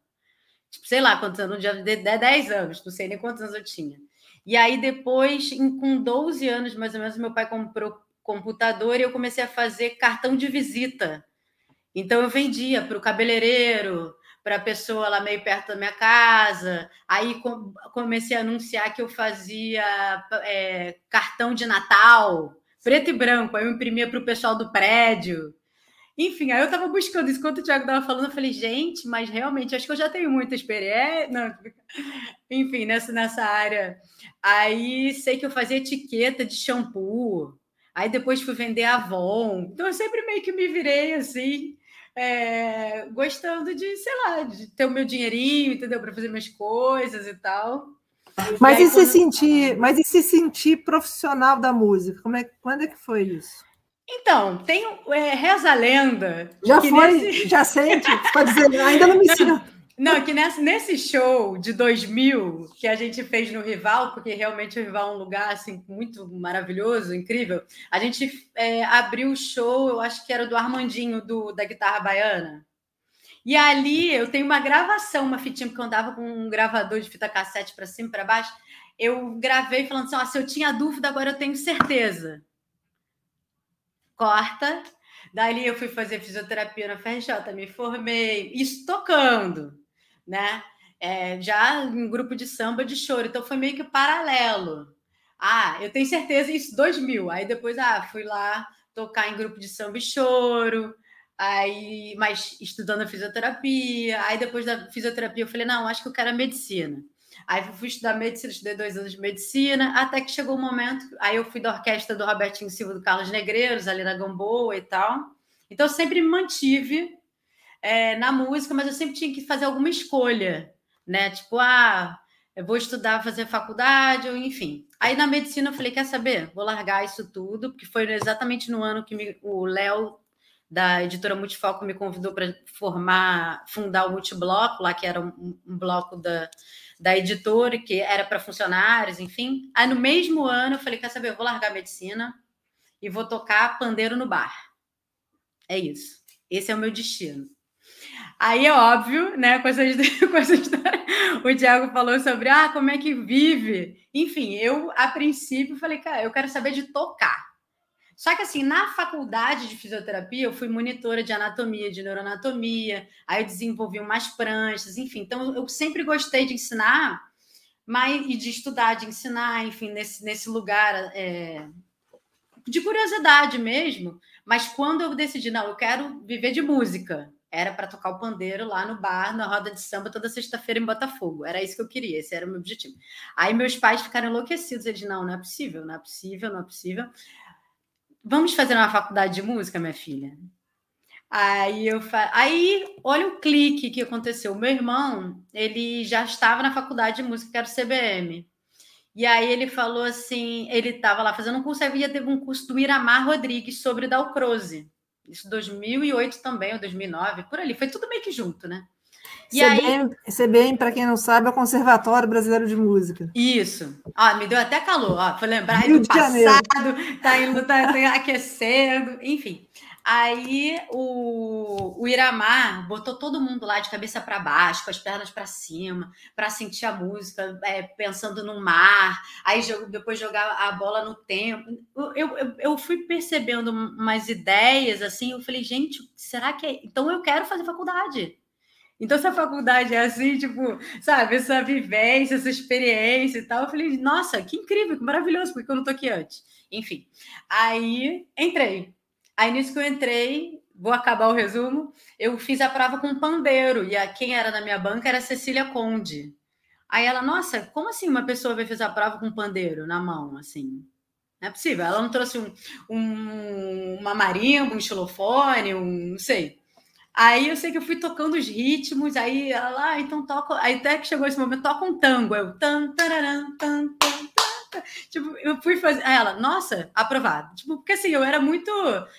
Tipo, sei lá quantos anos, já de 10 anos, não sei nem quantos anos eu tinha. E aí, depois, em- com 12 anos, mais ou menos, meu pai comprou computador e eu comecei a fazer cartão de visita. Então, eu vendia para o cabeleireiro, para a pessoa lá meio perto da minha casa. Aí com- comecei a anunciar que eu fazia é, cartão de Natal preto e branco. Aí eu imprimia para o pessoal do prédio. Enfim, aí eu estava buscando isso. Enquanto o Thiago estava falando, eu falei, gente, mas realmente, acho que eu já tenho muita experiência. Não, enfim, nessa, nessa área. Aí sei que eu fazia etiqueta de shampoo. Aí depois fui vender Avon. Então eu sempre meio que me virei assim, é, gostando de, sei lá, de ter o meu dinheirinho, entendeu? Para fazer minhas coisas e tal. Mas e e, aí, se quando... sentir, mas e se sentir profissional da música? Como é, quando é que foi isso? Então, tem é, reza a lenda. Já foi, nesse... já sente, pode dizer, ainda não me sinto. Não, que nesse, nesse show de 2000 que a gente fez no Rival, porque realmente o Rival é um lugar assim muito maravilhoso, incrível. A gente é, abriu o show, eu acho que era do Armandinho do, da guitarra baiana. E ali eu tenho uma gravação, uma fitinha que eu andava com um gravador de fita cassete para cima e para baixo. Eu gravei falando assim: ó, se eu tinha dúvida, agora eu tenho certeza. Corta. Dali eu fui fazer fisioterapia na FRJ, me formei, isso tocando né? É, já em grupo de samba de choro, então foi meio que paralelo. Ah, eu tenho certeza isso 2000. Aí depois, ah, fui lá tocar em grupo de samba e choro. Aí, mas estudando fisioterapia. Aí depois da fisioterapia eu falei, não, acho que eu quero a medicina. Aí fui estudar medicina, estudei dois anos de medicina, até que chegou o um momento. Aí eu fui da orquestra do Robertinho Silva do Carlos Negreiros, ali na Gamboa e tal. Então eu sempre me mantive é, na música, mas eu sempre tinha que fazer alguma escolha, né? Tipo, ah, eu vou estudar, fazer faculdade, ou enfim. Aí na medicina eu falei, quer saber? Vou largar isso tudo, porque foi exatamente no ano que me, o Léo da editora Multifoco me convidou para formar, fundar o Multibloco, lá que era um, um bloco da, da editora, que era para funcionários, enfim. Aí no mesmo ano eu falei, quer saber? Eu vou largar a medicina e vou tocar pandeiro no bar. É isso. Esse é o meu destino. Aí é óbvio, né? Com essa, com essa história, o Tiago falou sobre ah, como é que vive. Enfim, eu, a princípio, falei, cara, eu quero saber de tocar. Só que assim, na faculdade de fisioterapia, eu fui monitora de anatomia, de neuroanatomia, aí eu desenvolvi umas pranchas, enfim. Então, eu sempre gostei de ensinar, mas e de estudar, de ensinar, enfim, nesse, nesse lugar é, de curiosidade mesmo. Mas quando eu decidi, não, eu quero viver de música, era para tocar o pandeiro lá no bar, na roda de samba, toda sexta-feira em Botafogo. Era isso que eu queria, esse era o meu objetivo. Aí meus pais ficaram enlouquecidos. Eles, não, não é possível, não é possível, não é possível. Vamos fazer uma faculdade de música, minha filha? Aí eu fa... aí olha o clique que aconteceu. Meu irmão, ele já estava na faculdade de música, que era o CBM. E aí ele falou assim, ele estava lá fazendo um curso, aí teve um curso do Iramar Rodrigues sobre Dalcroze. Isso 2008 também, ou 2009, por ali. Foi tudo meio que junto, né? E CBM, aí... CBM para quem não sabe, é o Conservatório Brasileiro de Música. Isso. Ah, me deu até calor. Ó, foi lembrar Rio do passado, tá indo, tá, tá aquecendo, enfim. Aí o, o Iramar botou todo mundo lá de cabeça para baixo, com as pernas para cima, para sentir a música, é, pensando no mar. Aí depois jogar a bola no tempo. Eu, eu, eu fui percebendo umas ideias assim. Eu falei, gente, será que é? Então eu quero fazer faculdade. Então, se a faculdade é assim, tipo, sabe, essa vivência, essa experiência e tal, eu falei, nossa, que incrível, que maravilhoso, porque eu não tô aqui antes. Enfim, aí entrei. Aí nisso que eu entrei, vou acabar o resumo, eu fiz a prova com pandeiro, e a, quem era na minha banca era Cecília Conde. Aí ela, nossa, como assim uma pessoa vai fazer a prova com pandeiro na mão, assim? Não é possível. Ela não trouxe um, um, uma marimba, um xilofone, um, não sei. Aí eu sei que eu fui tocando os ritmos, aí ela lá, ah, então toca. Aí até que chegou esse momento, toca um tango. Eu, tan, tararam, tan, tan, tipo, eu fui fazer. Aí ela, nossa, aprovado. Tipo, porque assim, eu era muito.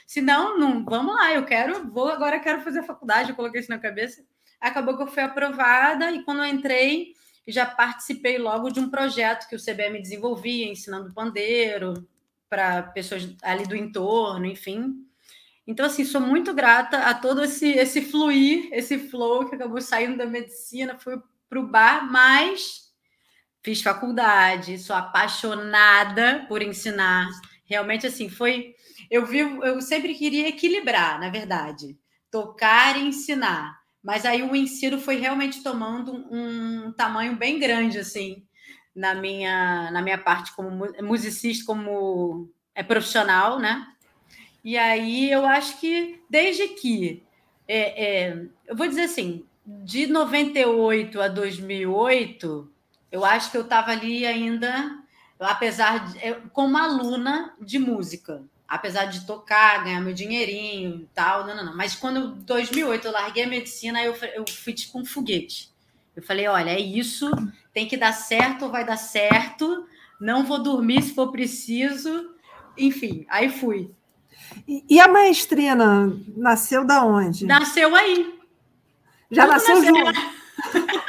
Se não, não, vamos lá, eu quero, vou, agora quero fazer faculdade, eu coloquei isso na cabeça. Acabou que eu fui aprovada, e quando eu entrei, já participei logo de um projeto que o CBM desenvolvia, ensinando pandeiro para pessoas ali do entorno, enfim. Então, assim, sou muito grata a todo esse, esse fluir, esse flow que acabou saindo da medicina, fui para o bar, mas fiz faculdade, sou apaixonada por ensinar. Realmente, assim, foi. Eu vivo, eu sempre queria equilibrar, na verdade, tocar e ensinar. Mas aí o ensino foi realmente tomando um, tamanho bem grande, assim, na minha, na minha parte como musicista, como é profissional, né? E aí eu acho que desde que é, é, eu vou dizer assim, de 98 a 2008, eu acho que eu estava ali ainda, apesar de, como aluna de música, apesar de tocar, ganhar meu dinheirinho e tal, não, não, não. Mas quando em 2008 eu larguei a medicina, eu, eu fui tipo um foguete. Eu falei, olha, é isso, tem que dar certo, vai dar certo, não vou dormir se for preciso, enfim, aí fui. E, e a maestrina nasceu da onde? Nasceu aí. Já Tudo nasceu nasceu junto.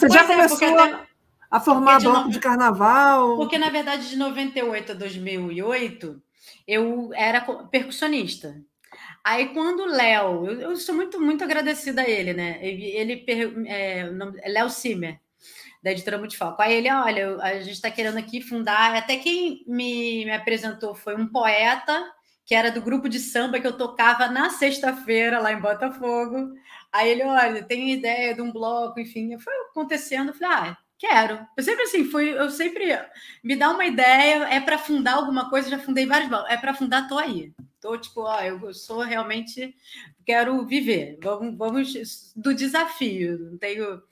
Você já Pois é, porque começou até- a formar de bloco no- de carnaval? Porque, na verdade, de 98 a 2008, eu era percussionista. Aí, quando o Léo, eu, eu sou muito, muito agradecida a ele, né? Ele, ele é, é Léo Simer, da editora Multifoco. Aí ele, olha, eu- a gente está querendo aqui fundar. Até quem me, me apresentou foi um poeta, que era do grupo de samba que eu tocava na sexta-feira, lá em Botafogo. Aí ele, olha, tem ideia de um bloco, enfim. Foi acontecendo, eu falei, ah, quero. Eu sempre assim, fui, eu sempre me dá uma ideia, é para fundar alguma coisa, já fundei vários. É para fundar, tô aí. Tô tipo, ó, eu sou realmente quero viver. Vamos, vamos do desafio, não tenho.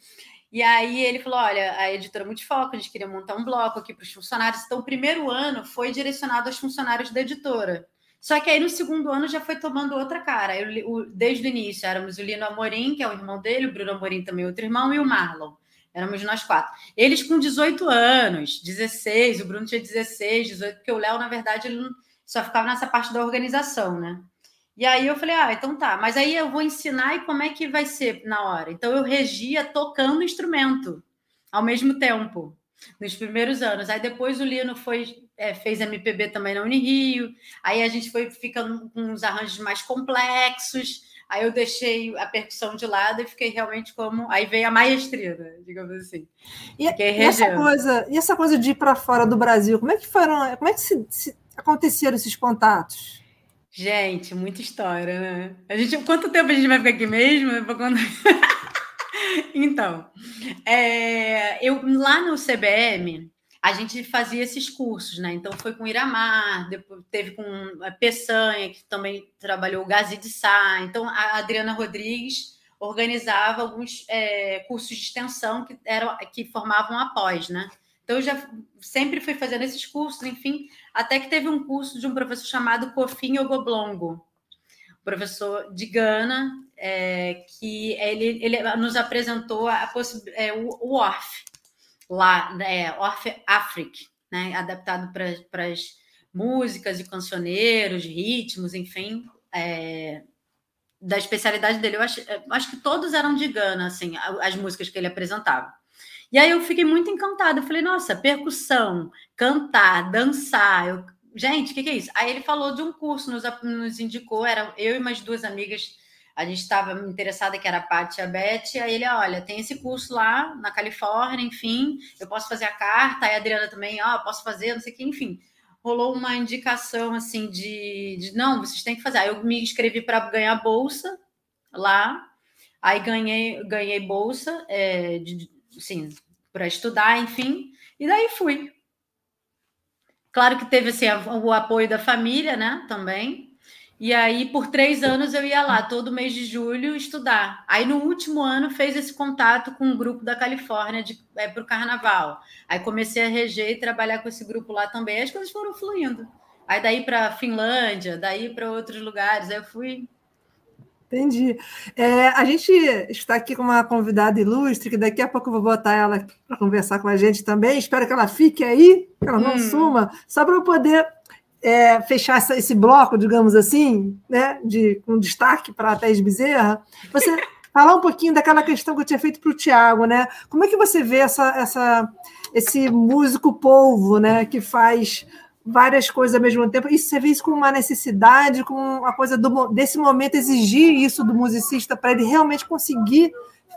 E aí ele falou: olha, a editora Multifoco, a gente queria montar um bloco aqui para os funcionários. Então, o primeiro ano foi direcionado aos funcionários da editora. Só que aí no segundo ano já foi tomando outra cara. Eu o- desde o início éramos o Lino Amorim, que é o irmão dele, o Bruno Amorim também outro irmão, e o Marlon. Éramos nós quatro. Eles com 18 anos, 16, o Bruno tinha 16, 18, porque o Léo, na verdade, ele só ficava nessa parte da organização, né? E aí eu falei, ah, então tá, mas aí eu vou ensinar e como é que vai ser na hora? Então eu regia tocando instrumento ao mesmo tempo, nos primeiros anos. Aí depois o Lino foi, é, fez MPB também na Unirio, aí a gente foi ficando com uns arranjos mais complexos, aí eu deixei a percussão de lado e fiquei realmente como. Aí veio a maestria, né, digamos assim. E, e essa coisa, e essa coisa de ir para fora do Brasil, como é que foram, como é que se- se aconteceram esses contatos? Gente, muita história, né? A gente, quanto tempo a gente vai ficar aqui mesmo? Então, é, eu lá no CBM a gente fazia esses cursos, né? Então foi com Iramar, depois teve com a Peçanha, que também trabalhou o Gazi de Sá. Então a Adriana Rodrigues organizava alguns é, cursos de extensão que eram que formavam após, né? Então eu já sempre fui fazendo esses cursos, enfim, até que teve um curso de um professor chamado Kofin Ogoblongo, professor de Gana, é, que ele, ele nos apresentou a possi- é, o, o ORF, lá, né, ORF Afric, né, adaptado para as músicas e cancioneiros, ritmos, enfim, é, da especialidade dele. Eu acho, eu acho que todos eram de Gana, assim, as músicas que ele apresentava. E aí eu fiquei muito encantada. Eu falei, nossa, percussão, cantar, dançar. Eu, gente, o que, que é isso? Aí ele falou de um curso, nos, nos indicou, era eu e mais duas amigas. A gente estava interessada, que era a Paty e a Beth. Aí ele, olha, tem esse curso lá na Califórnia, enfim, eu posso fazer a carta. Aí a Adriana também, ó, posso fazer, não sei o que, enfim. Rolou uma indicação assim de, de não, vocês têm que fazer. Aí eu me inscrevi para ganhar bolsa lá. Aí ganhei, ganhei bolsa, é, de, assim, para estudar, enfim, e daí fui. Claro que teve assim, o apoio da família, né, também. E aí, por três anos, eu ia lá todo mês de julho estudar. Aí, no último ano, fez esse contato com um grupo da Califórnia para o carnaval. Aí, comecei a reger e trabalhar com esse grupo lá também. As coisas foram fluindo. Aí, daí para Finlândia, daí para outros lugares. Aí, eu fui Entendi. É, a gente está aqui com uma convidada ilustre, que daqui a pouco eu vou botar ela para conversar com a gente também. Espero que ela fique aí, que ela não Hum. suma, só para eu poder é, fechar essa- esse bloco, digamos assim, né, de, com destaque para a Thaís Bezerra. Você falar um pouquinho daquela questão que eu tinha feito para o Tiago, né? Como é que você vê essa, essa, esse músico polvo, né, que faz várias coisas ao mesmo tempo. Isso você vê isso como uma necessidade, como uma coisa do, desse momento exigir isso do musicista para ele realmente conseguir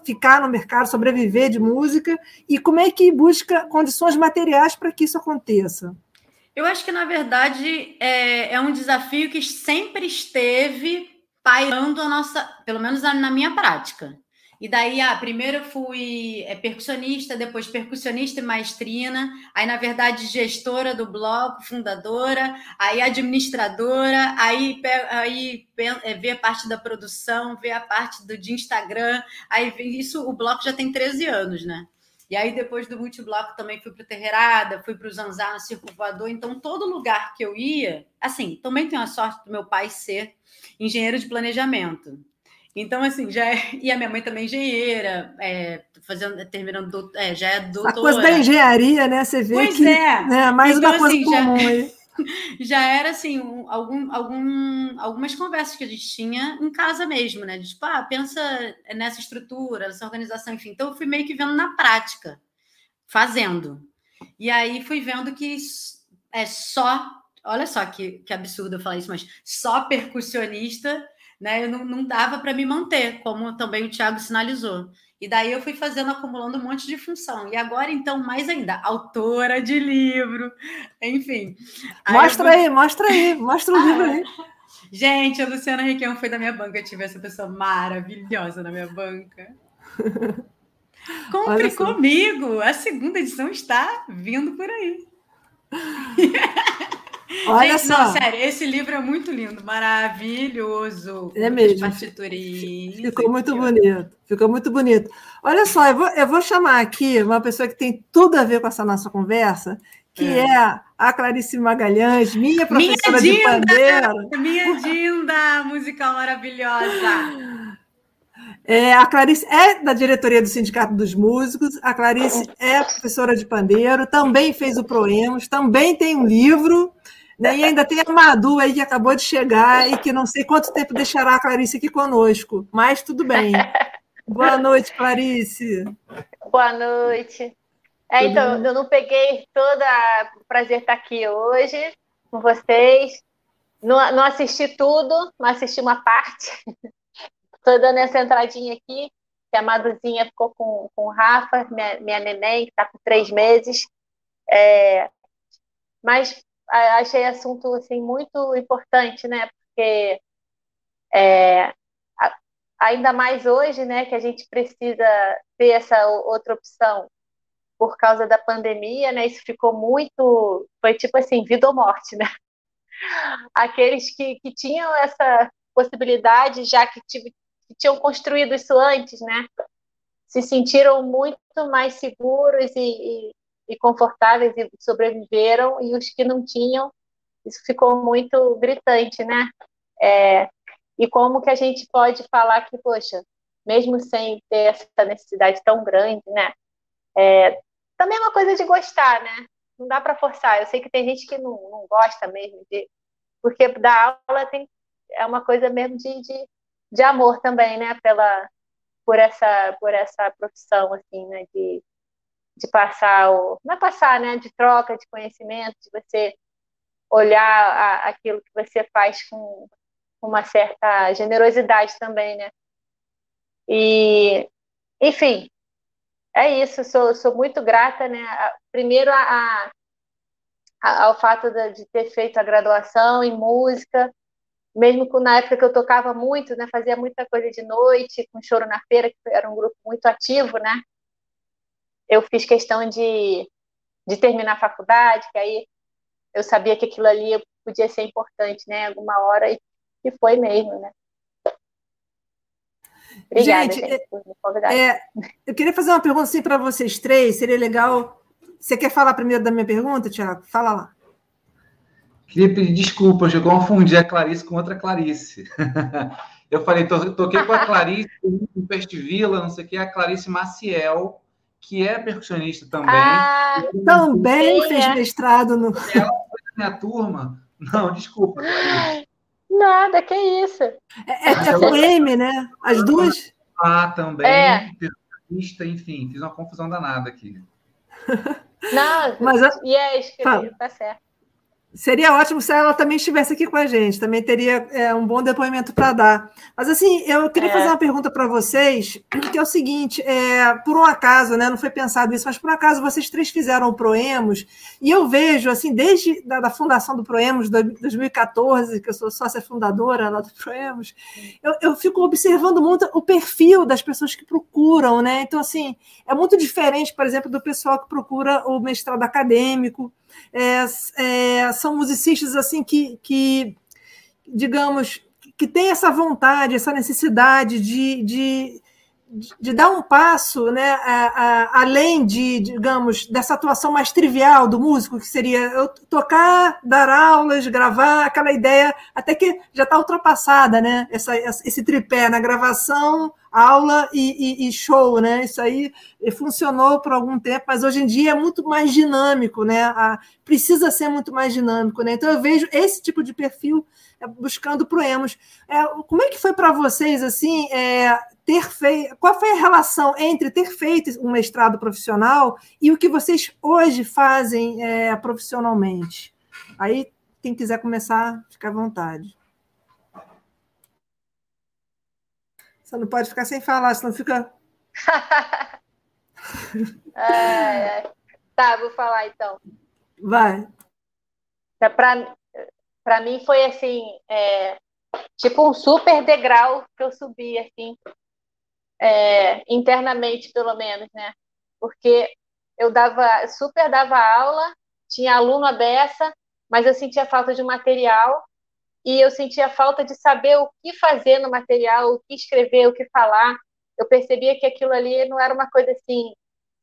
ficar no mercado, sobreviver de música e como é que busca condições materiais para que isso aconteça. Eu acho que, na verdade, é, é um desafio que sempre esteve pairando a nossa, pelo menos na minha prática. E daí, ah, primeiro eu fui é, percussionista, depois percussionista e maestrina, aí, na verdade, gestora do bloco, fundadora, aí administradora, aí, aí é, ver a parte da produção, ver a parte do, de Instagram, aí isso, o bloco já tem 13 anos, né? E aí, depois do multibloco, também fui para o Terreirada, fui para o Zanzar no Circo Voador. Então, todo lugar que eu ia, assim, também tenho a sorte do meu pai ser engenheiro de planejamento. Então, assim, já é... E a minha mãe também é engenheira, é, fazendo, terminando, doutor- é, já é A doutora. coisa da engenharia, né? Você vê Pois que é. né, mais Então, uma coisa assim, já- comum aí. já era assim, um- algum, algum, algumas conversas que a gente tinha em casa mesmo, né? De, tipo, ah, pensa nessa estrutura, nessa organização, enfim. Então eu fui meio que vendo na prática, fazendo. E aí fui vendo que é só, olha só que, que absurdo eu falar isso, mas só percussionista, né? Eu não, não dava para me manter, como também o Thiago sinalizou. E daí eu fui fazendo, acumulando um monte de função. E agora, então, mais ainda, autora de livro, enfim. Aí eu Mostra vou- aí, mostra aí, mostra o Ah, livro aí. Gente, a Luciana Requião foi da minha banca. Eu tive essa pessoa maravilhosa na minha banca. Compre comigo! A segunda edição está vindo por aí. Olha Gente, só. não, sério, esse livro é muito lindo, maravilhoso. É mesmo. Ficou muito bonito, ficou muito bonito. Olha só, eu vou, eu vou chamar aqui uma pessoa que tem tudo a ver com essa nossa conversa, que É. é, a Clarice Magalhães, minha Minha professora de Dinda! pandeiro. Minha Dinda, musical maravilhosa. É, a Clarice é da diretoria do Sindicato dos Músicos, a Clarice é professora de pandeiro, também fez o Proemos, também tem um livro, né, e ainda tem a Madu aí que acabou de chegar e que não sei quanto tempo deixará a Clarice aqui conosco, mas tudo bem. Boa noite, Clarice. Boa noite. É, então, eu não peguei toda o prazer estar aqui hoje com vocês. Não, não assisti tudo, mas assisti uma parte. Estou dando essa entradinha aqui, que a Maduzinha ficou com, com o Rafa, minha, minha neném, que está com três meses. É, mas achei assunto assim, muito importante, né? Porque é, ainda mais hoje, né, que a gente precisa ter essa outra opção por causa da pandemia, né? Isso ficou muito, foi tipo assim, vida ou morte, né? Aqueles que, que tinham essa possibilidade, já que, que tinham construído isso antes, né? Se sentiram muito mais seguros e, e, e confortáveis e sobreviveram, e os que não tinham, isso ficou muito gritante, né? É, e como que a gente pode falar que, poxa, mesmo sem ter essa necessidade tão grande, né? É, também é uma coisa de gostar, né? Não dá para forçar. Eu sei que tem gente que não, não gosta mesmo de, porque dar aula tem, é uma coisa mesmo de, de, de amor também, né? Pela, por essa, por essa profissão, assim, né? De, de passar o, não é passar, né? De troca de conhecimento, de você olhar a, aquilo que você faz com uma certa generosidade também, né? E, enfim, é isso, sou, sou muito grata, né? Primeiro a, a- ao fato de, de ter feito a graduação em música, mesmo que na época que eu tocava muito, né? Fazia muita coisa de noite, com Choro na Feira, que era um grupo muito ativo, né? Eu fiz questão de, de terminar a faculdade, que aí eu sabia que aquilo ali podia ser importante, né? Alguma hora, e, e foi mesmo, né? Obrigada, Gente, gente, por me convidar. É, eu queria fazer uma pergunta assim para vocês três, seria legal. Você quer falar primeiro da minha pergunta, Tiago? Fala lá. Queria pedir desculpas, eu confundi a Clarice com outra Clarice. Eu falei, to- toquei com a Clarice em Festivila, não sei o que, a Clarice Maciel, que é percussionista também. Ah, Também Sim, fez é. mestrado no. Minha turma. Não, desculpa, nada, que isso. É, é, é M, né? As duas. Ah, também, É. percussionista, enfim, fiz uma confusão danada aqui. Não, Mas a- e é Fala. tá certo. Seria ótimo se ela também estivesse aqui com a gente, também teria é, um bom depoimento para dar. Mas assim, eu queria é. fazer uma pergunta para vocês, que é o seguinte: é, por um acaso, né, não foi pensado isso, mas por um acaso vocês três fizeram o Proemos, e eu vejo, assim, desde da, da fundação do Proemos, 2014, que eu sou sócia fundadora lá do Proemos, eu, eu fico observando muito o perfil das pessoas que procuram, né? Então, assim, é muito diferente, por exemplo, do pessoal que procura o mestrado acadêmico é, é, são musicistas assim que, que, digamos, que têm essa vontade, essa necessidade de, de, de dar um passo né, a, a, além de, digamos, dessa atuação mais trivial do músico, que seria tocar, dar aulas, gravar, aquela ideia, até que já está ultrapassada, né? Essa, esse tripé na gravação, aula e, e, e, show, né? Isso aí funcionou por algum tempo, mas hoje em dia é muito mais dinâmico, né? A, precisa ser muito mais dinâmico, né? Então eu vejo esse tipo de perfil é, buscando proemos. É, como é que foi para vocês assim é, ter feito? Qual foi a relação entre ter feito um mestrado profissional e o que vocês hoje fazem é, profissionalmente? Aí quem quiser começar, fica à vontade. Você não pode ficar sem falar, senão fica. é, é. Tá, vou falar então. Vai. É Para mim foi assim, é, tipo um super degrau que eu subi, assim, é, internamente, pelo menos, né? Porque eu dava, super dava aula, tinha aluno a beça, mas eu sentia falta de material e eu sentia falta de saber o que fazer no material, o que escrever, o que falar. Eu percebia que aquilo ali não era uma coisa assim,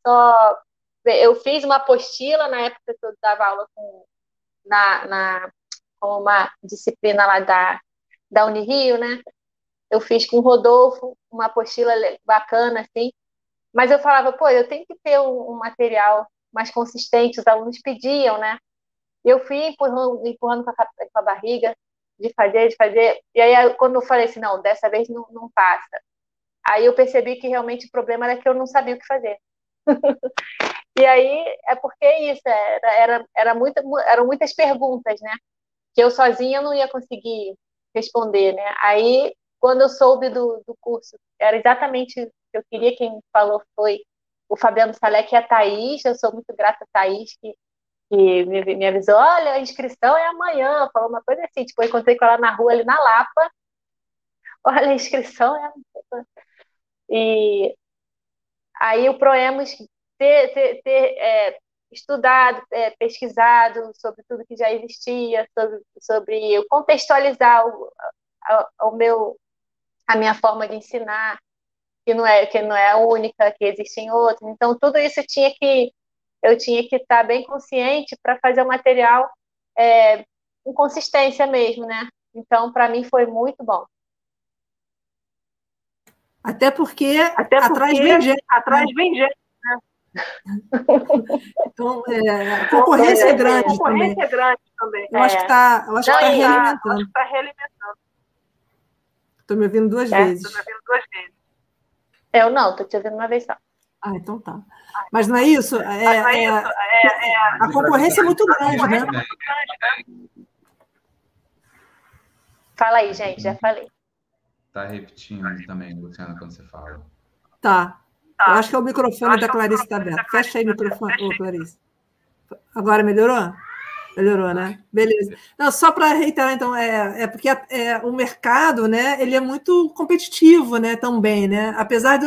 só. Eu fiz uma apostila na época que eu dava aula com, na, na, com uma disciplina lá da, da Unirio, né? Eu fiz com o Rodolfo uma apostila bacana, assim, mas eu falava, pô, eu tenho que ter um, um material mais consistente, os alunos pediam, né? Eu fui empurrando, empurrando com a, com a barriga, de fazer, de fazer. E aí, quando eu falei assim, não, dessa vez não, não passa. Aí eu percebi que realmente o problema era que eu não sabia o que fazer. e aí é porque isso, era, era, era muita, eram muitas perguntas, né? Que eu sozinha não ia conseguir responder, né? Aí, quando eu soube do, do curso, era exatamente o que eu queria, quem falou foi o Fabiano Salek e a Thaís, eu sou muito grata a Thaís, que que me, me, avisou, olha, a inscrição é amanhã, falou uma coisa assim, tipo, eu encontrei com ela na rua ali na Lapa, olha, a inscrição é e aí o Proemos ter, ter, ter é, estudado, é, pesquisado sobre tudo que já existia, sobre, sobre contextualizar o, a, o meu, a minha forma de ensinar, que não é que não é a única, que existem outras. Então tudo isso tinha que eu tinha que estar bem consciente para fazer o material é, com consistência mesmo, né? Então, para mim foi muito bom. Até porque, Até porque atrás vem gente. Atrás né? vem gente. Né? Então, é, a concorrência é, é grande a concorrência também. é grande também. Eu acho que está tá, tá realimentando. Está realimentando. Estou me ouvindo duas é, vezes. Estou me ouvindo duas vezes. Eu não, estou te ouvindo uma vez só. Ah, então tá. Mas não é isso? É, é, é, é a concorrência é muito grande, né? Fala aí, gente, já falei. Tá repetindo também, Luciana, quando você fala. Tá. Eu acho que é o microfone da Clarice está aberto. Fecha aí o microfone, Ô, Clarice. Agora melhorou? Melhorou, né? Beleza. Não, só para reiterar, então, é, é porque é, o mercado, né, ele é muito competitivo, né, também, né? Apesar de,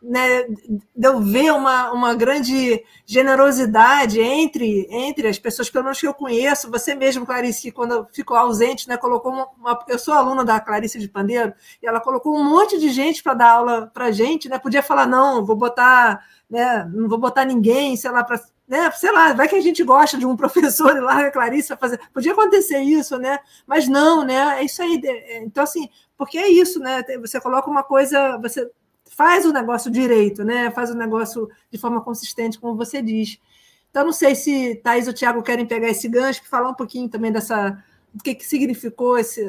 né, de eu ver uma, uma grande generosidade entre, entre as pessoas, pelo menos que eu conheço, você mesmo, Clarice, que quando ficou ausente, né, colocou uma, uma eu sou aluna da Clarice de Pandeiro, e ela colocou um monte de gente para dar aula para gente, né? Podia falar, não, vou botar, né, não vou botar ninguém, sei lá, para né? Sei lá, vai que a gente gosta de um professor e larga a Clarice a fazer. Podia acontecer isso, né? Mas não, né? É isso aí. É, então, assim, porque é isso, né? Você coloca uma coisa, você faz o negócio direito, né? Faz o negócio de forma consistente, como você diz. Então, não sei se Thais ou Tiago querem pegar esse gancho e falar um pouquinho também dessa. do que, que significou esse.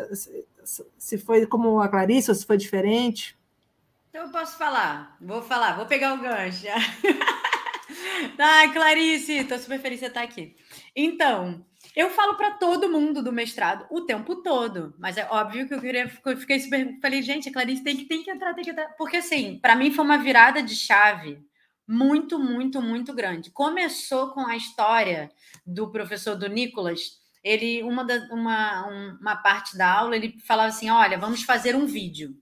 Se foi como a Clarice ou se foi diferente. Então, eu posso falar. Vou falar, vou pegar o gancho. Ai, Clarice, tô super feliz de você estar aqui. Então, eu falo para todo mundo do mestrado o tempo todo, mas é óbvio que eu queria, eu fiquei super, falei, gente, a Clarice tem que, tem que entrar, tem que entrar, porque assim, para mim foi uma virada de chave muito, muito, muito grande. Começou com a história do professor do Nicolas. Ele, uma, da, uma, uma parte da aula, ele falava assim: olha, vamos fazer um vídeo.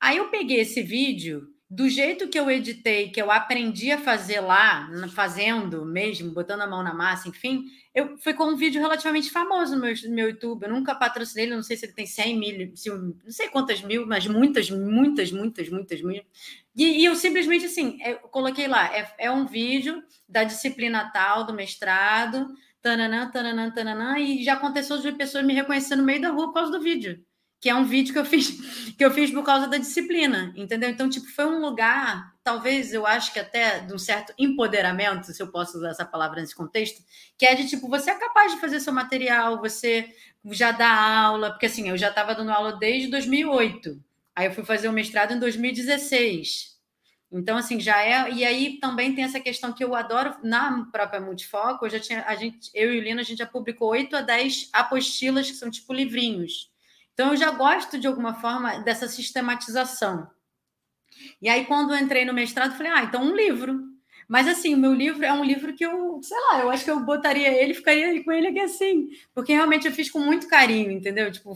Aí eu peguei esse vídeo do jeito que eu editei, que eu aprendi a fazer lá, fazendo mesmo, botando a mão na massa, enfim, eu foi com um vídeo relativamente famoso no meu, no meu YouTube. Eu nunca patrocinei ele, não sei se ele tem 100 mil, se, não sei quantas mil, mas muitas, muitas, muitas, muitas mil. E, e eu simplesmente assim, eu coloquei lá, é, é um vídeo da disciplina tal, do mestrado, tananã, tananã, tananã, e já aconteceu de pessoas me reconhecer no meio da rua por causa do vídeo que é um vídeo que eu fiz que eu fiz por causa da disciplina, entendeu? Então, tipo, foi um lugar, talvez eu acho que até de um certo empoderamento, se eu posso usar essa palavra nesse contexto, que é de tipo, você é capaz de fazer seu material, você já dá aula, porque assim, eu já estava dando aula desde 2008. Aí eu fui fazer o mestrado em 2016. Então, assim, já é. E aí também tem essa questão que eu adoro na própria Multifoco. Eu já tinha, a gente, eu e o Lina, a gente já publicou 8 a 10 apostilas que são tipo livrinhos. Então, eu já gosto, de alguma forma, dessa sistematização. E aí, quando entrei no mestrado, falei, ah, então um livro. Mas, assim, o meu livro é um livro que eu, sei lá, eu acho que eu botaria ele, ficaria com ele aqui assim, porque realmente eu fiz com muito carinho, entendeu? Tipo,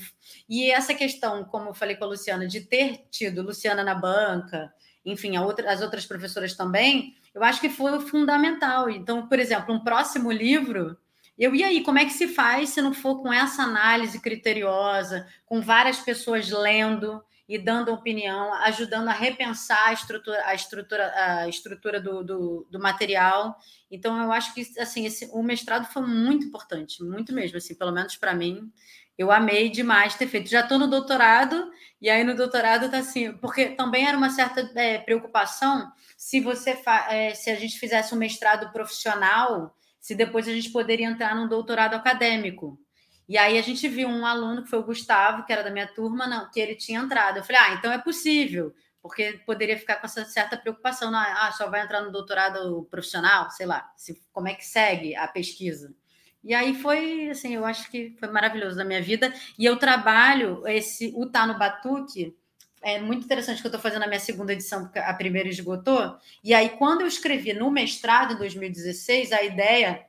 e essa questão, como eu falei com a Luciana, de ter tido Luciana na banca, enfim, outra, as outras professoras também, eu acho que foi fundamental. Então, por exemplo, um próximo livro eu, e aí, como é que se faz se não for com essa análise criteriosa, com várias pessoas lendo e dando opinião, ajudando a repensar a estrutura, a estrutura, a estrutura do, do, do material? Então, eu acho que assim, esse, o mestrado foi muito importante, muito mesmo, assim, pelo menos para mim. Eu amei demais ter feito. Já estou no doutorado, e aí no doutorado está assim, porque também era uma certa é, preocupação se você é, se a gente fizesse um mestrado profissional se depois a gente poderia entrar num doutorado acadêmico. E aí a gente viu um aluno, que foi o Gustavo, que era da minha turma, não, que ele tinha entrado. Eu falei, ah, então é possível, porque poderia ficar com essa certa preocupação, não, ah, só vai entrar no doutorado profissional, sei lá, se, como é que segue a pesquisa. E aí foi, assim, eu acho que foi maravilhoso na minha vida. E eu trabalho esse o Tá no Batuque, é muito interessante que eu estou fazendo a minha segunda edição, porque a primeira esgotou. E aí, quando eu escrevi no mestrado em 2016, a ideia,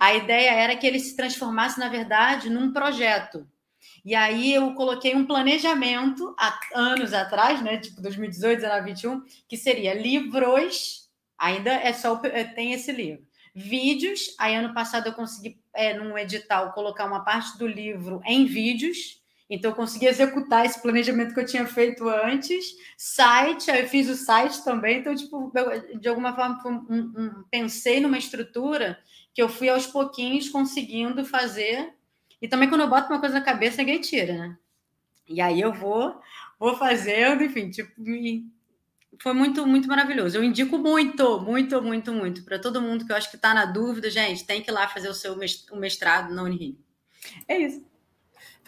a ideia era que ele se transformasse, na verdade, num projeto. E aí eu coloquei um planejamento há anos atrás, né? Tipo 2018, 19, 21, que seria livros, ainda é só tem esse livro. Vídeos, aí ano passado eu consegui, é, num edital, colocar uma parte do livro em vídeos então, eu consegui executar esse planejamento que eu tinha feito antes. Site, eu fiz o site também. Então, tipo, eu, de alguma forma, um, um, pensei numa estrutura que eu fui aos pouquinhos conseguindo fazer. E também, quando eu boto uma coisa na cabeça, ninguém tira, né? E aí eu vou, vou fazendo, enfim, tipo, foi muito, muito maravilhoso. Eu indico muito, muito, muito, muito para todo mundo que eu acho que está na dúvida, gente, tem que ir lá fazer o seu mestrado na Unirio. É isso.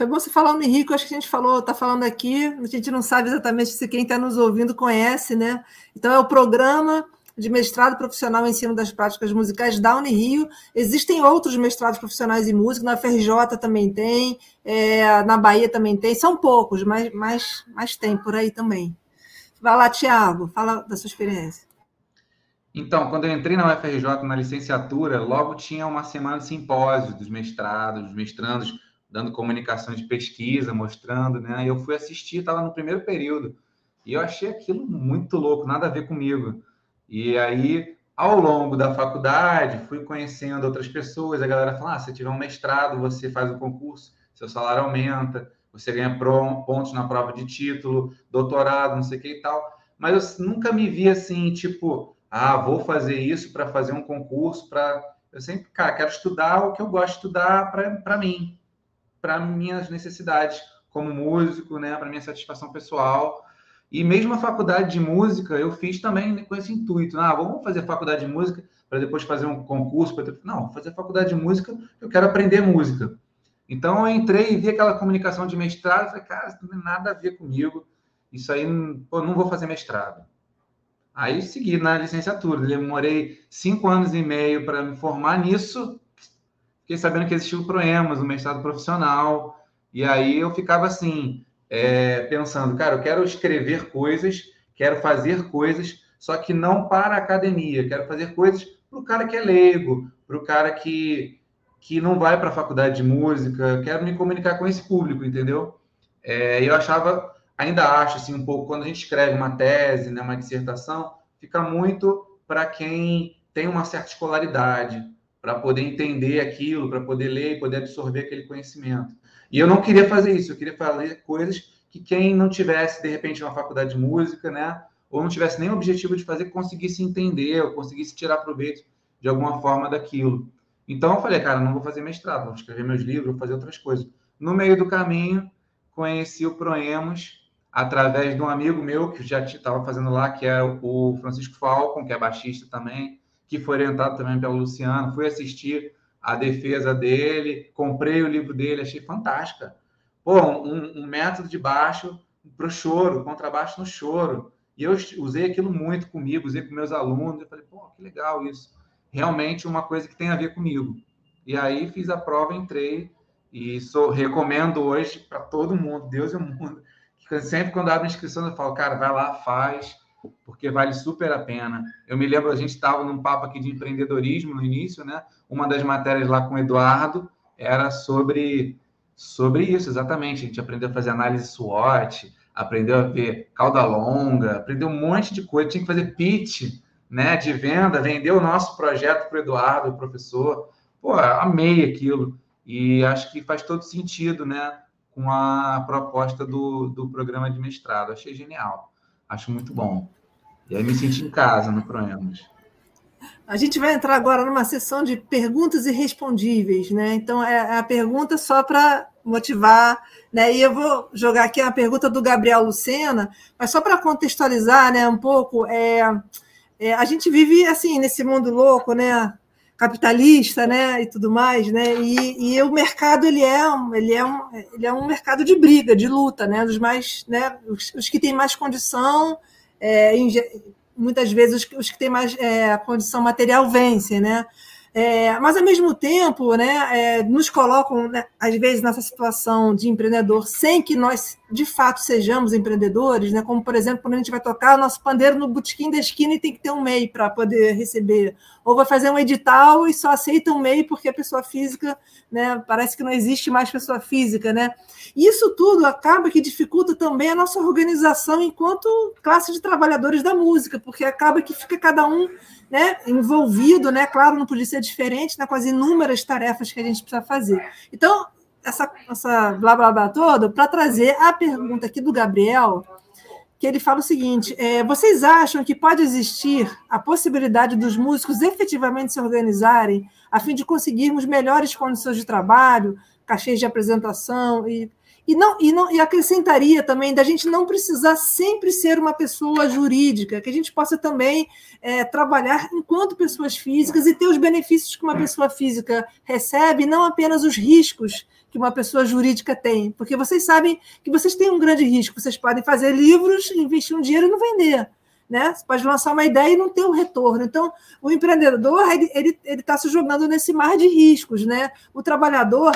Foi bom você falar o Henrique, acho que a gente falou, está falando aqui, a gente não sabe exatamente se quem está nos ouvindo conhece, né? Então é o programa de mestrado profissional em ensino das práticas musicais da Unirio. Existem outros mestrados profissionais em música, na FRJ também tem, é, na Bahia também tem, são poucos, mas, mas, mas tem por aí também. Vai lá, Tiago, fala da sua experiência. Então, quando eu entrei na UFRJ na licenciatura, logo tinha uma semana de simpósio dos mestrados, dos mestrandos, dando comunicação de pesquisa, mostrando, né? Eu fui assistir, estava no primeiro período, e eu achei aquilo muito louco, nada a ver comigo. E aí, ao longo da faculdade, fui conhecendo outras pessoas, a galera fala, ah, se tiver um mestrado, você faz o concurso, seu salário aumenta, você ganha pontos na prova de título, doutorado, não sei o que e tal. Mas eu nunca me vi assim, tipo, ah, vou fazer isso para fazer um concurso, para... Eu sempre, cara, quero estudar o que eu gosto de estudar para mim, para minhas necessidades como músico, né, para minha satisfação pessoal. E mesmo a faculdade de música eu fiz também com esse intuito. Ah, vamos fazer faculdade de música para depois fazer um concurso. Pra... Não, fazer faculdade de música, eu quero aprender música. Então eu entrei e vi aquela comunicação de mestrado, falei, cara, isso não tem nada a ver comigo. Isso aí, pô, não vou fazer mestrado. Aí segui na licenciatura. Demorei cinco anos e meio para me formar nisso fiquei sabendo que existia o Proemas, o mestrado profissional, e aí eu ficava assim, é, pensando, cara, eu quero escrever coisas, quero fazer coisas, só que não para a academia, quero fazer coisas para o cara que é leigo, para o cara que, que não vai para a faculdade de música, quero me comunicar com esse público, entendeu? É, eu achava, ainda acho assim um pouco, quando a gente escreve uma tese, né, uma dissertação, fica muito para quem tem uma certa escolaridade, para poder entender aquilo, para poder ler e poder absorver aquele conhecimento. E eu não queria fazer isso, eu queria fazer coisas que quem não tivesse, de repente, uma faculdade de música, né, ou não tivesse nem o objetivo de fazer, conseguisse entender, ou conseguisse tirar proveito de alguma forma daquilo. Então eu falei, cara, não vou fazer mestrado, vou escrever meus livros, vou fazer outras coisas. No meio do caminho, conheci o Proemos através de um amigo meu que já estava fazendo lá, que é o Francisco Falcon, que é baixista também, que foi orientado também pelo Luciano. Fui assistir a defesa dele, comprei o livro dele, achei fantástica. Pô, um, um método de baixo para o choro, contrabaixo no choro. E eu usei aquilo muito comigo, usei com meus alunos. Eu falei, pô, que legal isso. Realmente uma coisa que tem a ver comigo. E aí fiz a prova, entrei e sou, recomendo hoje para todo mundo, Deus e o mundo. Que sempre quando abre inscrição, eu falo, cara, vai lá, faz, porque vale super a pena. Eu me lembro, a gente estava num papo aqui de empreendedorismo no início, né? Uma das matérias lá com o Eduardo era sobre, sobre isso, exatamente. A gente aprendeu a fazer análise SWOT, aprendeu a ver cauda longa, aprendeu um monte de coisa. Tinha que fazer pitch né, de venda, vender o nosso projeto para o Eduardo, o professor. Pô, amei aquilo. E acho que faz todo sentido, né? Com a proposta do, do programa de mestrado. Achei genial. Acho muito bom. E aí me senti em casa no Proemas. A gente vai entrar agora numa sessão de perguntas irrespondíveis, né? Então, é a pergunta só para motivar, né? E eu vou jogar aqui a pergunta do Gabriel Lucena, mas só para contextualizar, né, um pouco, é, é, a gente vive assim nesse mundo louco, né? Capitalista, né, e tudo mais, né, e, e o mercado ele é, ele é um, ele é um mercado de briga, de luta, né, dos mais, né, os, os que têm mais condição, é, muitas vezes os, os que têm mais é, condição material vencem, né, é, mas, ao mesmo tempo, né, é, nos colocam, né, às vezes, nessa situação de empreendedor, sem que nós, de fato, sejamos empreendedores, né, como, por exemplo, quando a gente vai tocar o nosso pandeiro no botequim da esquina e tem que ter um MEI para poder receber. Ou vai fazer um edital e só aceita um MEI porque a pessoa física, né, parece que não existe mais pessoa física. Né? Isso tudo acaba que dificulta também a nossa organização enquanto classe de trabalhadores da música, porque acaba que fica cada um né, envolvido, né? Claro, não podia ser diferente, né, com as inúmeras tarefas que a gente precisa fazer. Então, essa, essa blá blá blá toda, para trazer a pergunta aqui do Gabriel, que ele fala o seguinte: é, vocês acham que pode existir a possibilidade dos músicos efetivamente se organizarem a fim de conseguirmos melhores condições de trabalho, cachês de apresentação e e, não, e, não, e acrescentaria também da gente não precisar sempre ser uma pessoa jurídica, que a gente possa também é, trabalhar enquanto pessoas físicas e ter os benefícios que uma pessoa física recebe, não apenas os riscos que uma pessoa jurídica tem. Porque vocês sabem que vocês têm um grande risco. Vocês podem fazer livros, investir um dinheiro e não vender. Né? Você pode lançar uma ideia e não ter um retorno. Então, o empreendedor ele está tá se jogando nesse mar de riscos. Né? O trabalhador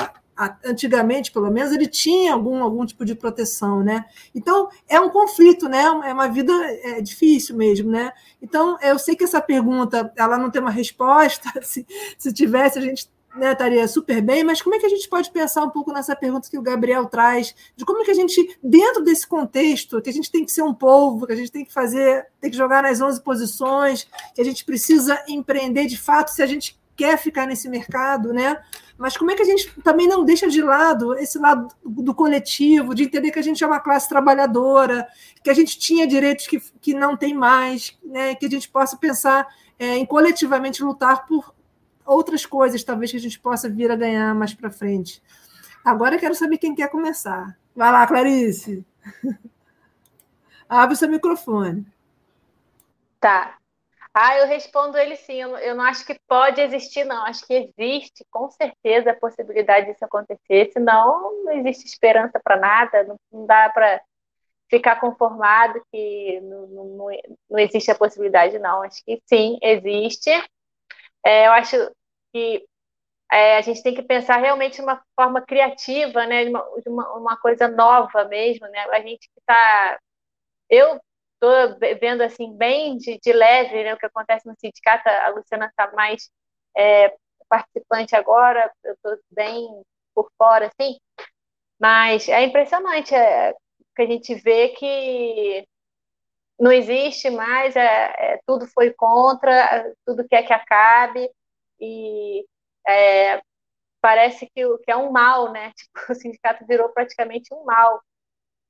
antigamente, pelo menos, ele tinha algum, algum tipo de proteção, né? Então, é um conflito, né? É uma vida é difícil mesmo, né? Então, eu sei que essa pergunta, ela não tem uma resposta, se, se tivesse, a gente né, estaria super bem, mas como é que a gente pode pensar um pouco nessa pergunta que o Gabriel traz, de como é que a gente, dentro desse contexto, que a gente tem que ser um povo, que a gente tem que fazer, tem que jogar nas 11 posições, que a gente precisa empreender de fato se a gente quer ficar nesse mercado, né? Mas como é que a gente também não deixa de lado esse lado do coletivo, de entender que a gente é uma classe trabalhadora, que a gente tinha direitos que, que não tem mais, né? que a gente possa pensar é, em coletivamente lutar por outras coisas, talvez que a gente possa vir a ganhar mais para frente. Agora eu quero saber quem quer começar. Vai lá, Clarice. Abre o seu microfone. Tá. Ah, eu respondo ele sim. Eu, eu não acho que pode existir, não. Acho que existe, com certeza, a possibilidade disso acontecer. Senão, não existe esperança para nada. Não, não dá para ficar conformado que não, não, não, existe a possibilidade, não. Acho que sim, existe. É, eu acho que é, a gente tem que pensar realmente de uma forma criativa, né? De uma, de uma, uma coisa nova mesmo, né? A gente que está. Eu estou vendo assim, bem de, de, leve né, o que acontece no sindicato, a Luciana está mais é, participante agora, eu estou bem por fora, assim, mas é impressionante é, que a gente vê que não existe mais, é, é, tudo foi contra, tudo quer que acabe, e é, parece que, que é um mal, né? Tipo, o sindicato virou praticamente um mal.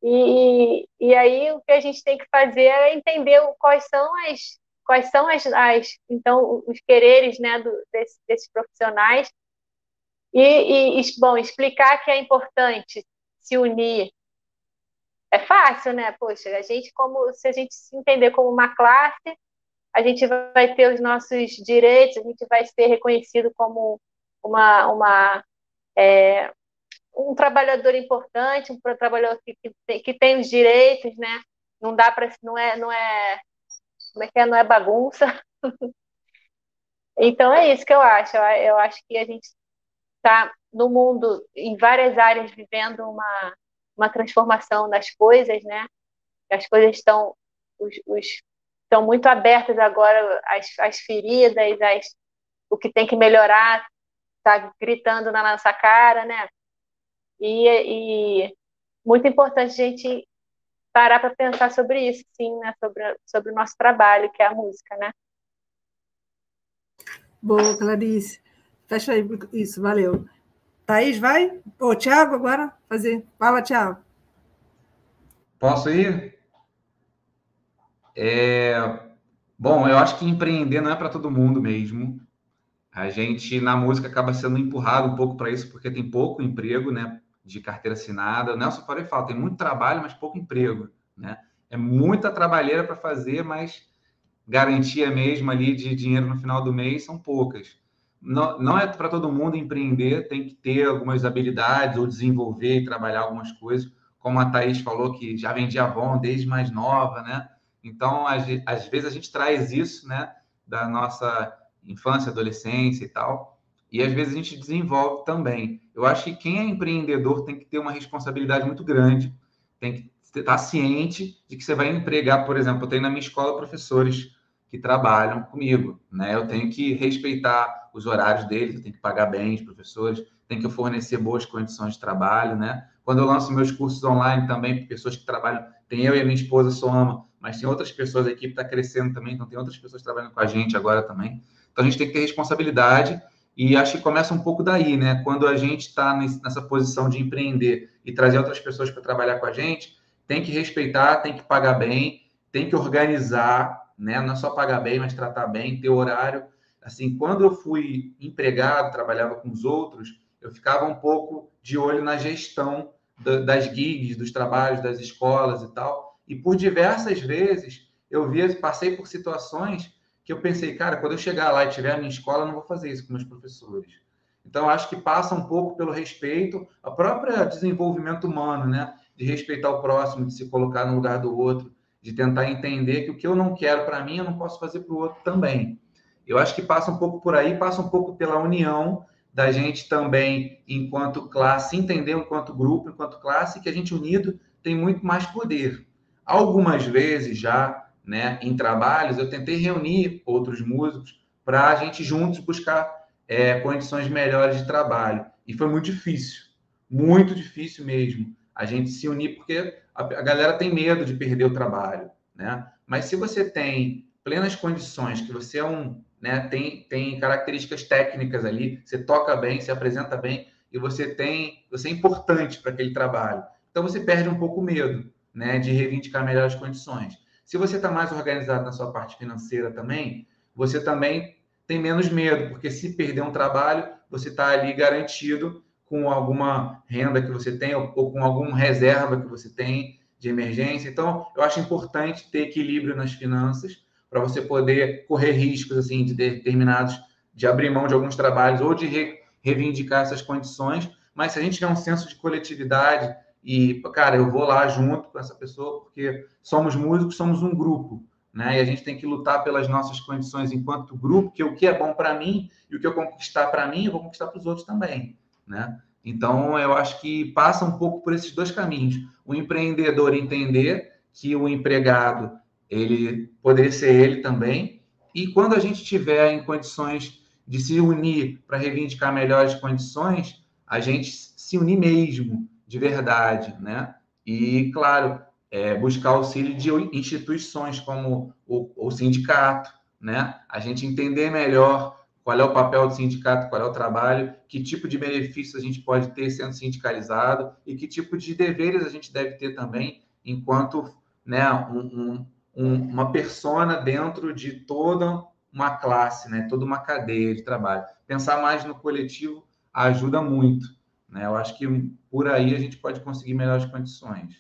E, e aí o que a gente tem que fazer é entender quais são as quais são as, as então os quereres né do, desse, desses profissionais. E, e, bom explicar que é importante se unir. É fácil né? Poxa a gente como se a gente se entender como uma classe a gente vai ter os nossos direitos a gente vai ser reconhecido como uma, uma é, um trabalhador importante, um trabalhador que, que, tem, que tem os direitos, né? Não dá para não é não é como é que é não é bagunça. então é isso que eu acho. Eu, eu acho que a gente está no mundo em várias áreas vivendo uma uma transformação das coisas, né? As coisas estão os, os estão muito abertas agora as, as feridas, as, o que tem que melhorar está gritando na nossa cara, né? E, e muito importante a gente parar para pensar sobre isso, sim, né? Sobre, sobre o nosso trabalho, que é a música, né? Boa, Clarice. Fecha aí isso, valeu. Thaís, vai? Ô, Tiago, agora fazer. Fala, Tiago. Posso ir? É... Bom, eu acho que empreender não é para todo mundo mesmo. A gente, na música, acaba sendo empurrado um pouco para isso, porque tem pouco emprego, né? De carteira assinada. O Nelson Correia fala, tem muito trabalho, mas pouco emprego, né? É muita trabalheira para fazer, mas garantia mesmo ali de dinheiro no final do mês são poucas. Não, não é para todo mundo empreender, tem que ter algumas habilidades ou desenvolver e trabalhar algumas coisas, como a Thaís falou, que já vendia Avon desde mais nova, né? Então, às, às vezes a gente traz isso, né, da nossa infância, adolescência e tal. E às vezes a gente desenvolve também. Eu acho que quem é empreendedor tem que ter uma responsabilidade muito grande, tem que estar ciente de que você vai empregar, por exemplo, eu tenho na minha escola professores que trabalham comigo, né? Eu tenho que respeitar os horários deles, eu tenho que pagar bem os professores, tenho que fornecer boas condições de trabalho, né? Quando eu lanço meus cursos online também, para pessoas que trabalham, tem eu e a minha esposa Soma, mas tem outras pessoas, a equipe está crescendo também, então tem outras pessoas trabalhando com a gente agora também. Então a gente tem que ter responsabilidade e acho que começa um pouco daí, né? Quando a gente está nessa posição de empreender e trazer outras pessoas para trabalhar com a gente, tem que respeitar, tem que pagar bem, tem que organizar, né? Não é só pagar bem, mas tratar bem, ter horário. Assim, quando eu fui empregado, trabalhava com os outros, eu ficava um pouco de olho na gestão das gigs, dos trabalhos, das escolas e tal. E por diversas vezes eu via, passei por situações que eu pensei, cara, quando eu chegar lá e tiver a minha escola, eu não vou fazer isso com meus professores. Então, acho que passa um pouco pelo respeito, a própria desenvolvimento humano, né? De respeitar o próximo, de se colocar no lugar do outro, de tentar entender que o que eu não quero para mim, eu não posso fazer para o outro também. Eu acho que passa um pouco por aí, passa um pouco pela união da gente também, enquanto classe, entender enquanto grupo, enquanto classe, que a gente unido tem muito mais poder. Algumas vezes já né, em trabalhos, eu tentei reunir outros músicos para a gente juntos buscar é, condições melhores de trabalho. E foi muito difícil, muito difícil mesmo a gente se unir, porque a, a galera tem medo de perder o trabalho, né? Mas se você tem plenas condições, que você é um, né, tem, tem características técnicas ali, você toca bem, se apresenta bem, e você tem, você é importante para aquele trabalho. Então você perde um pouco o medo, né, de reivindicar melhores condições. Se você está mais organizado na sua parte financeira também, você também tem menos medo, porque se perder um trabalho, você está ali garantido com alguma renda que você tem ou, ou, com alguma reserva que você tem de emergência. Então, eu acho importante ter equilíbrio nas finanças para você poder correr riscos assim de determinados, de abrir mão de alguns trabalhos ou de re, reivindicar essas condições. Mas se a gente tiver um senso de coletividade e, cara, eu vou lá junto com essa pessoa, porque somos músicos, somos um grupo, né? E a gente tem que lutar pelas nossas condições enquanto grupo, que o que é bom para mim e o que eu conquistar para mim, eu vou conquistar para os outros também, né? Então, eu acho que passa um pouco por esses dois caminhos. O empreendedor entender que o empregado, ele poderia ser ele também, e quando a gente tiver em condições de se unir para reivindicar melhores condições, a gente se unir mesmo, de verdade, né? E, claro, é, buscar auxílio de instituições como o, o sindicato, né? A gente entender melhor qual é o papel do sindicato, qual é o trabalho, que tipo de benefícios a gente pode ter sendo sindicalizado e que tipo de deveres a gente deve ter também enquanto né, um, um, uma persona dentro de toda uma classe, né, toda uma cadeia de trabalho. Pensar mais no coletivo ajuda muito. Né? Eu acho que por aí a gente pode conseguir melhores condições.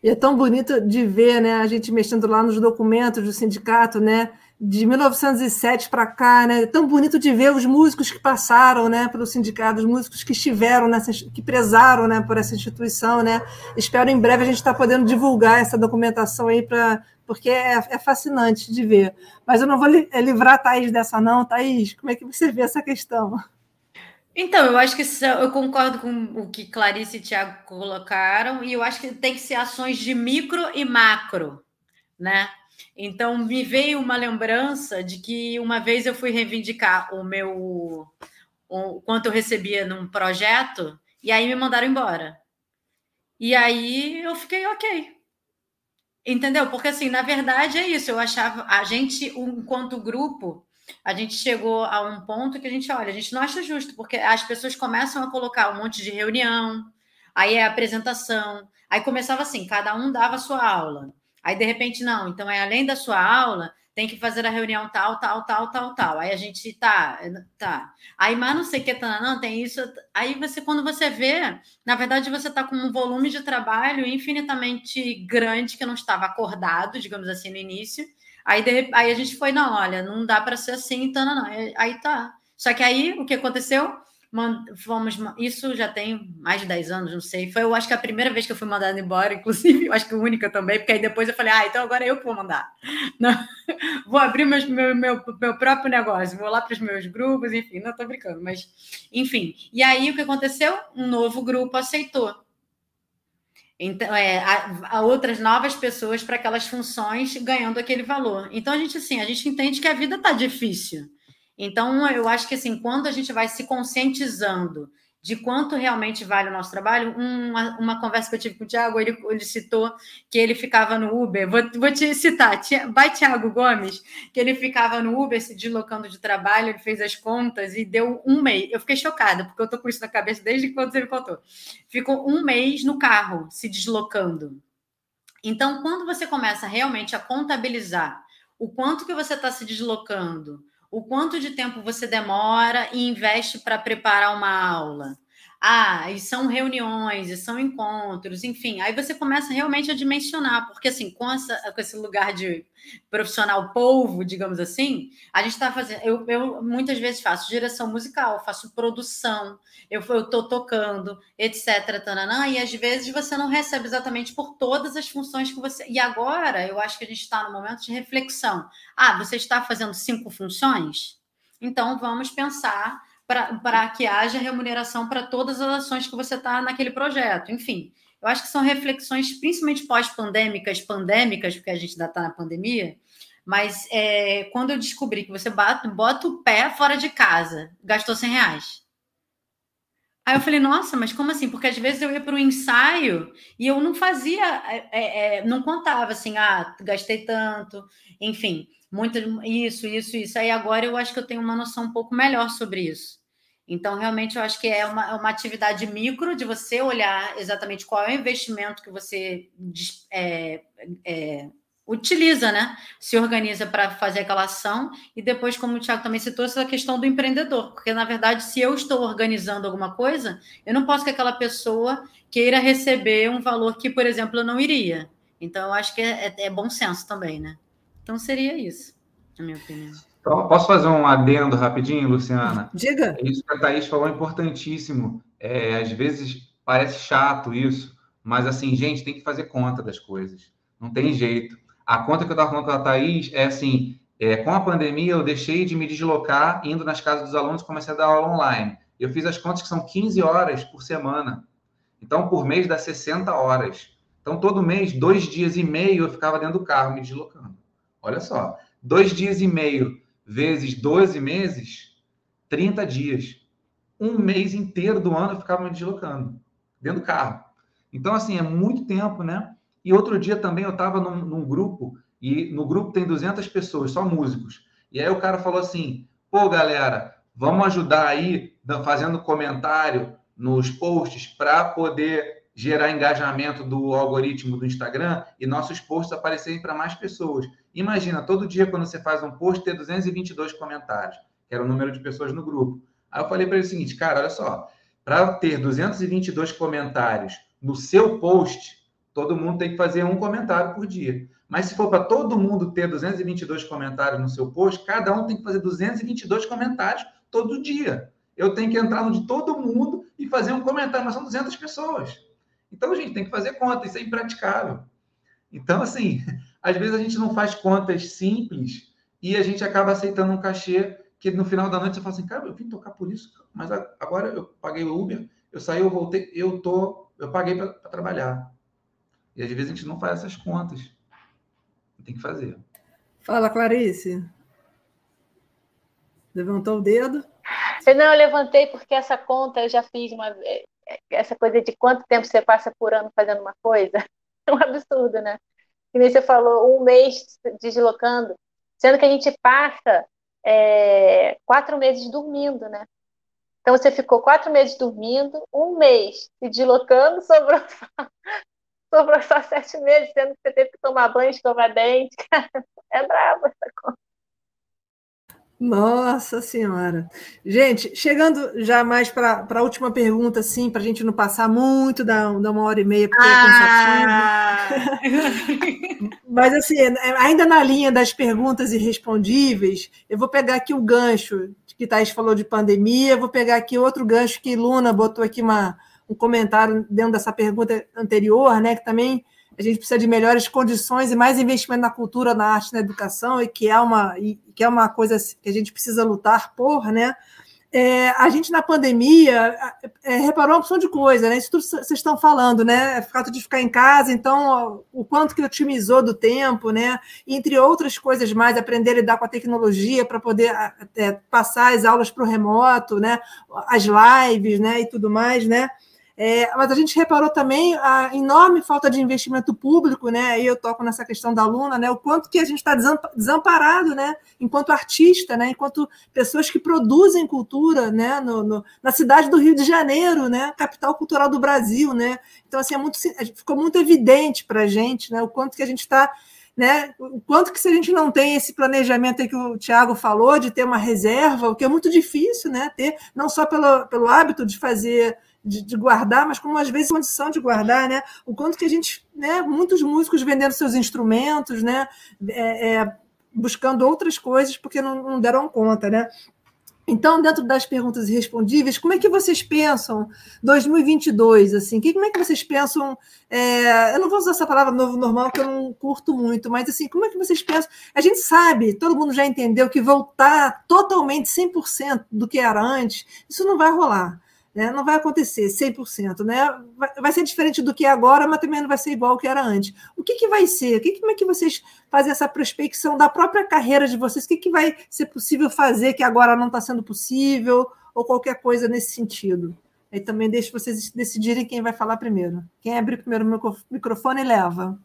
E é tão bonito de ver né, a gente mexendo lá nos documentos do sindicato, né? de 1907 para cá, né? É tão bonito de ver os músicos que passaram, né, pelo sindicato, os músicos que estiveram nessa, que prezaram, né, por essa instituição, né? Espero em breve a gente estar tá podendo divulgar essa documentação aí para porque é, é, fascinante de ver. Mas eu não vou li, livrar a Thaís dessa, não. Thaís, como é que você vê essa questão? Então, eu acho que eu concordo com o que Clarice e Tiago colocaram, e eu acho que tem que ser ações de micro e macro, né? Então, me veio uma lembrança de que uma vez eu fui reivindicar o meu o quanto eu recebia num projeto e aí me mandaram embora. E aí eu fiquei ok. Entendeu? Porque assim, na verdade é isso. Eu achava a gente, enquanto grupo, a gente chegou a um ponto que a gente olha, a gente não acha justo, porque as pessoas começam a colocar um monte de reunião, aí é apresentação, aí começava assim, cada um dava a sua aula. Aí, de repente, não. Então, é além da sua aula, tem que fazer a reunião tal, tal, tal, tal, tal. Aí a gente tá, tá. Aí, mas não sei que, tá, não, tem isso. Aí você, quando você vê, na verdade, você tá com um volume de trabalho infinitamente grande que não estava acordado, digamos assim, no início. Aí, de, aí a gente foi, não, olha, não dá para ser assim, então, não, não. Aí tá. Só que aí o que aconteceu? fomos, isso já tem mais de 10 anos, não sei. Foi, eu acho que a primeira vez que eu fui mandada embora, inclusive, eu acho que única também, porque aí depois eu falei, ah, então agora é eu que vou mandar. Não, vou abrir meus, meu, meu, meu próprio negócio, vou lá para os meus grupos, enfim, não estou brincando, mas enfim. E aí o que aconteceu? Um novo grupo aceitou. Então, é, a, a outras novas pessoas para aquelas funções ganhando aquele valor. Então, a gente, assim, a gente entende que a vida está difícil. Então, eu acho que assim, quando a gente vai se conscientizando de quanto realmente vale o nosso trabalho, uma, uma conversa que eu tive com o Tiago, ele, ele citou que ele ficava no Uber, vou, vou te citar, vai Tiago Gomes, que ele ficava no Uber se deslocando de trabalho, ele fez as contas e deu um mês. Eu fiquei chocada, porque eu tô com isso na cabeça desde quando você me contou. Ficou um mês no carro, se deslocando. Então, quando você começa realmente a contabilizar o quanto que você está se deslocando, o quanto de tempo você demora e investe para preparar uma aula. Ah, e são reuniões, e são encontros, enfim. Aí você começa realmente a dimensionar, porque assim, com, essa, com esse lugar de profissional polvo, digamos assim, a gente está fazendo. Eu, eu, muitas vezes faço direção musical, faço produção, eu estou tocando, etc. E às vezes você não recebe exatamente por todas as funções que você. E agora eu acho que a gente está no momento de reflexão. Ah, você está fazendo cinco funções? Então vamos pensar para que haja remuneração para todas as ações que você está naquele projeto. Enfim, eu acho que são reflexões, principalmente pós-pandêmicas, pandêmicas, porque a gente ainda está na pandemia, mas é, quando eu descobri que você bota, bota o pé fora de casa, gastou 100 reais. Aí eu falei, nossa, mas como assim? Porque às vezes eu ia para um ensaio e eu não fazia, é, é, é, não contava assim, ah, gastei tanto, enfim muito isso, isso, isso. Aí agora eu acho que eu tenho uma noção um pouco melhor sobre isso. Então, realmente, eu acho que é uma, é uma atividade micro de você olhar exatamente qual é o investimento que você é, é, utiliza, né? Se organiza para fazer aquela ação. E depois, como o Tiago também citou, essa questão do empreendedor. Porque, na verdade, se eu estou organizando alguma coisa, eu não posso que aquela pessoa queira receber um valor que, por exemplo, eu não iria. Então, eu acho que é, é, é bom senso também, né? Então seria isso, na minha opinião. Então, posso fazer um adendo rapidinho, Luciana? Diga. Isso que a Thaís falou é importantíssimo. É, às vezes parece chato isso, mas assim, gente, tem que fazer conta das coisas. Não tem jeito. A conta que eu estava falando com a Thaís é assim: é, com a pandemia, eu deixei de me deslocar indo nas casas dos alunos, comecei a dar aula online. Eu fiz as contas que são 15 horas por semana. Então, por mês dá 60 horas. Então, todo mês, dois dias e meio, eu ficava dentro do carro me deslocando. Olha só, dois dias e meio vezes 12 meses, 30 dias. Um mês inteiro do ano eu ficava me deslocando dentro do carro. Então, assim, é muito tempo, né? E outro dia também eu estava num, num, grupo, e no grupo tem 200 pessoas, só músicos. E aí o cara falou assim: pô, galera, vamos ajudar aí, fazendo comentário nos posts para poder gerar engajamento do algoritmo do Instagram e nossos posts aparecerem para mais pessoas. Imagina, todo dia quando você faz um post, ter 222 comentários, que era o número de pessoas no grupo. Aí eu falei para ele o seguinte, cara, olha só, para ter 222 comentários no seu post, todo mundo tem que fazer um comentário por dia. Mas se for para todo mundo ter 222 comentários no seu post, cada um tem que fazer 222 comentários todo dia. Eu tenho que entrar no de todo mundo e fazer um comentário, mas são 200 pessoas. Então, gente tem que fazer conta, isso é impraticável. Então, assim, às vezes a gente não faz contas simples e a gente acaba aceitando um cachê que no final da noite você fala assim, cara, eu vim tocar por isso, mas agora eu paguei o Uber, eu saí, eu voltei, eu tô, eu paguei para trabalhar. E às vezes a gente não faz essas contas. Tem que fazer. Fala, Clarice. Levantou o dedo? Não, eu levantei porque essa conta eu já fiz uma vez essa coisa de quanto tempo você passa por ano fazendo uma coisa, é um absurdo, né? E nem você falou, um mês deslocando, sendo que a gente passa é, quatro meses dormindo, né? Então você ficou quatro meses dormindo, um mês se deslocando, sobrou só, sobrou só sete meses, sendo que você teve que tomar banho, escovar dente. É brabo essa conta. Nossa Senhora. Gente, chegando já mais para a última pergunta, assim, para a gente não passar muito da, da uma hora e meia, porque ah! é cansativo. Mas, assim, ainda na linha das perguntas irrespondíveis, eu vou pegar aqui o gancho que Thais falou de pandemia, vou pegar aqui outro gancho que Luna botou aqui uma, um comentário dentro dessa pergunta anterior, né, que também a gente precisa de melhores condições e mais investimento na cultura, na arte, na educação, e que é uma, e que é uma coisa que a gente precisa lutar por, né? É, a gente na pandemia é, reparou uma opção de coisa, né? Isso tudo vocês estão falando, né? O fato de ficar em casa, então o quanto que otimizou do tempo, né? Entre outras coisas mais, aprender a lidar com a tecnologia para poder é, passar as aulas para o remoto, né? As lives, né? E tudo mais, né? É, mas a gente reparou também a enorme falta de investimento público, né? Aí eu toco nessa questão da aluna, né? O quanto que a gente está desamparado, né? Enquanto artista, né? Enquanto pessoas que produzem cultura, né? No, no, na cidade do Rio de Janeiro, né? Capital cultural do Brasil, né? Então assim é muito, ficou muito evidente para a gente, né? O quanto que a gente está né? O quanto que se a gente não tem esse planejamento aí que o Tiago falou, de ter uma reserva, o que é muito difícil, né? Ter, não só pelo, pelo hábito de fazer de, de, guardar, mas como às vezes condição de guardar, né? O quanto que a gente, né? Muitos músicos vendendo seus instrumentos, né? É, é, buscando outras coisas porque não, não, deram conta, né? Então, dentro das perguntas respondíveis, como é que vocês pensam 2022? Assim, que, como é que vocês pensam? É, eu não vou usar essa palavra novo normal que eu não curto muito, mas assim, como é que vocês pensam? A gente sabe, todo mundo já entendeu que voltar totalmente 100% do que era antes, isso não vai rolar. Né? Não vai acontecer 100%, né? Vai, ser diferente do que é agora, mas também não vai ser igual ao que era antes. O que, que vai ser? O que, como é que vocês fazem essa prospecção da própria carreira de vocês? O que, que vai ser possível fazer que agora não está sendo possível? Ou qualquer coisa nesse sentido? Aí também deixo vocês decidirem quem vai falar primeiro. Quem abrir primeiro o microfone leva.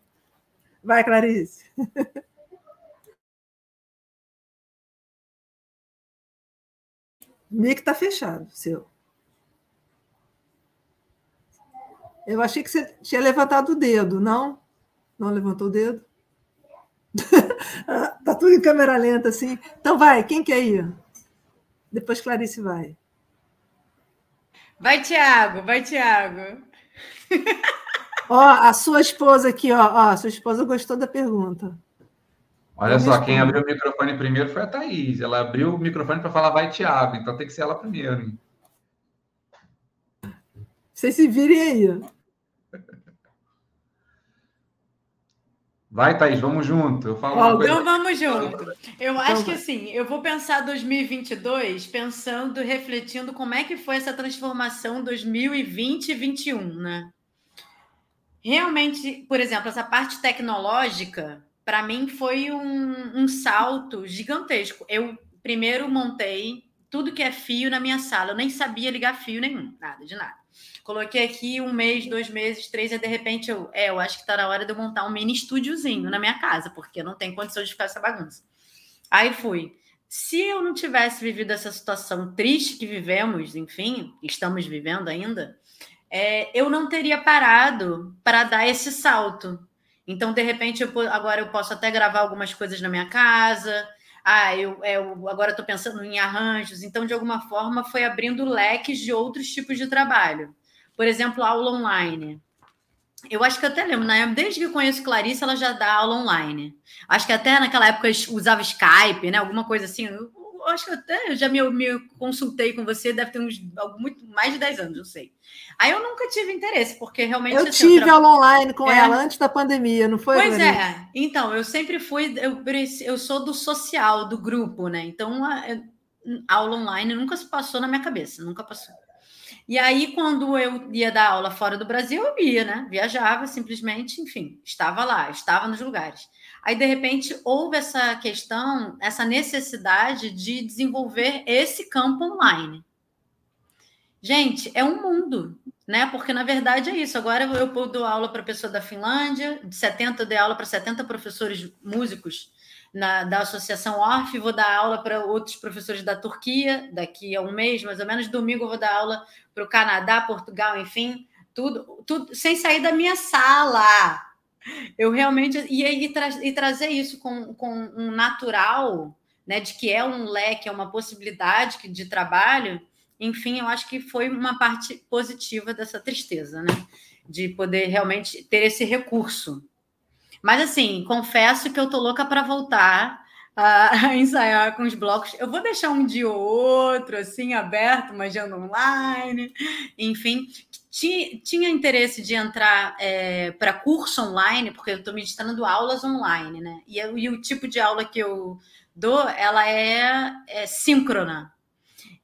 Vai, Clarice. O mic está fechado, seu. Eu achei que você tinha levantado o dedo, não? Não levantou o dedo? tá tudo em câmera lenta, assim. Então vai, quem quer ir? Depois Clarice vai. Vai, Tiago, vai, Tiago. ó, a sua esposa aqui, ó, ó, a sua esposa gostou da pergunta. Olha só, quem abriu o microfone primeiro foi a Thaís. Ela abriu o microfone para falar vai, Tiago, então tem que ser ela primeiro. Hein? Vocês se virem aí. Vai, Thaís, vamos junto. Eu falo coisa. Então vamos junto. Eu Então acho que assim, eu vou pensar 2022 pensando, refletindo como é que foi essa transformação 2020 e 21, né? Realmente, por exemplo, essa parte tecnológica, para mim foi um, um salto gigantesco. Eu primeiro montei tudo que é fio na minha sala. Eu nem sabia ligar fio nenhum, nada, de nada. Coloquei aqui um mês, dois meses, três, e de repente eu, é, eu acho que tá na hora de eu montar um mini estúdiozinho na minha casa, porque eu não tenho condição de ficar essa bagunça. Aí fui. Se eu não tivesse vivido essa situação triste que vivemos, enfim, estamos vivendo ainda, é, eu não teria parado para dar esse salto. Então, de repente, eu agora eu posso até gravar algumas coisas na minha casa. Ah, eu, é, eu agora estou pensando em arranjos. Então, de alguma forma, foi abrindo leques de outros tipos de trabalho. Por exemplo, aula online. Eu acho que eu até lembro, né? desde que eu conheço Clarice, ela já dá aula online. Acho que até naquela época usava Skype, né? Alguma coisa assim. Eu, eu acho que até eu já me, me consultei com você, deve ter uns muito mais de 10 anos, não sei. Aí eu nunca tive interesse, porque realmente. Eu assim, tive tra- aula online com É. ela antes da pandemia, não foi? Pois é. Então, eu sempre fui. Eu, eu sou do social, do grupo, né? Então, a, a aula online nunca se passou na minha cabeça, nunca passou. E aí, quando eu ia dar aula fora do Brasil, eu ia, né? Viajava simplesmente, enfim, estava lá, estava nos lugares. Aí, de repente, houve essa questão, essa necessidade de desenvolver esse campo online. Gente, é um mundo, né? Porque na verdade é isso. Agora eu dou aula para pessoa da Finlândia, de 70 eu dei aula para 70 professores músicos na, da Associação ORF, vou dar aula para outros professores da Turquia, daqui a um mês, mais ou menos. Domingo eu vou dar aula para o Canadá, Portugal, enfim, tudo, tudo sem sair da minha sala. Eu realmente. E, e, tra e trazer isso com, com um natural, né? De que é um leque, é uma possibilidade de trabalho enfim, eu acho que foi uma parte positiva dessa tristeza, né? De poder realmente ter esse recurso. Mas, assim, confesso que eu tô louca para voltar a ensaiar com os blocos. Eu vou deixar um ou outro, assim, aberto, já no online. Enfim, ti- tinha interesse de entrar para curso online, porque eu estou ministrando aulas online, né? E, e o tipo de aula que eu dou, ela é, é síncrona.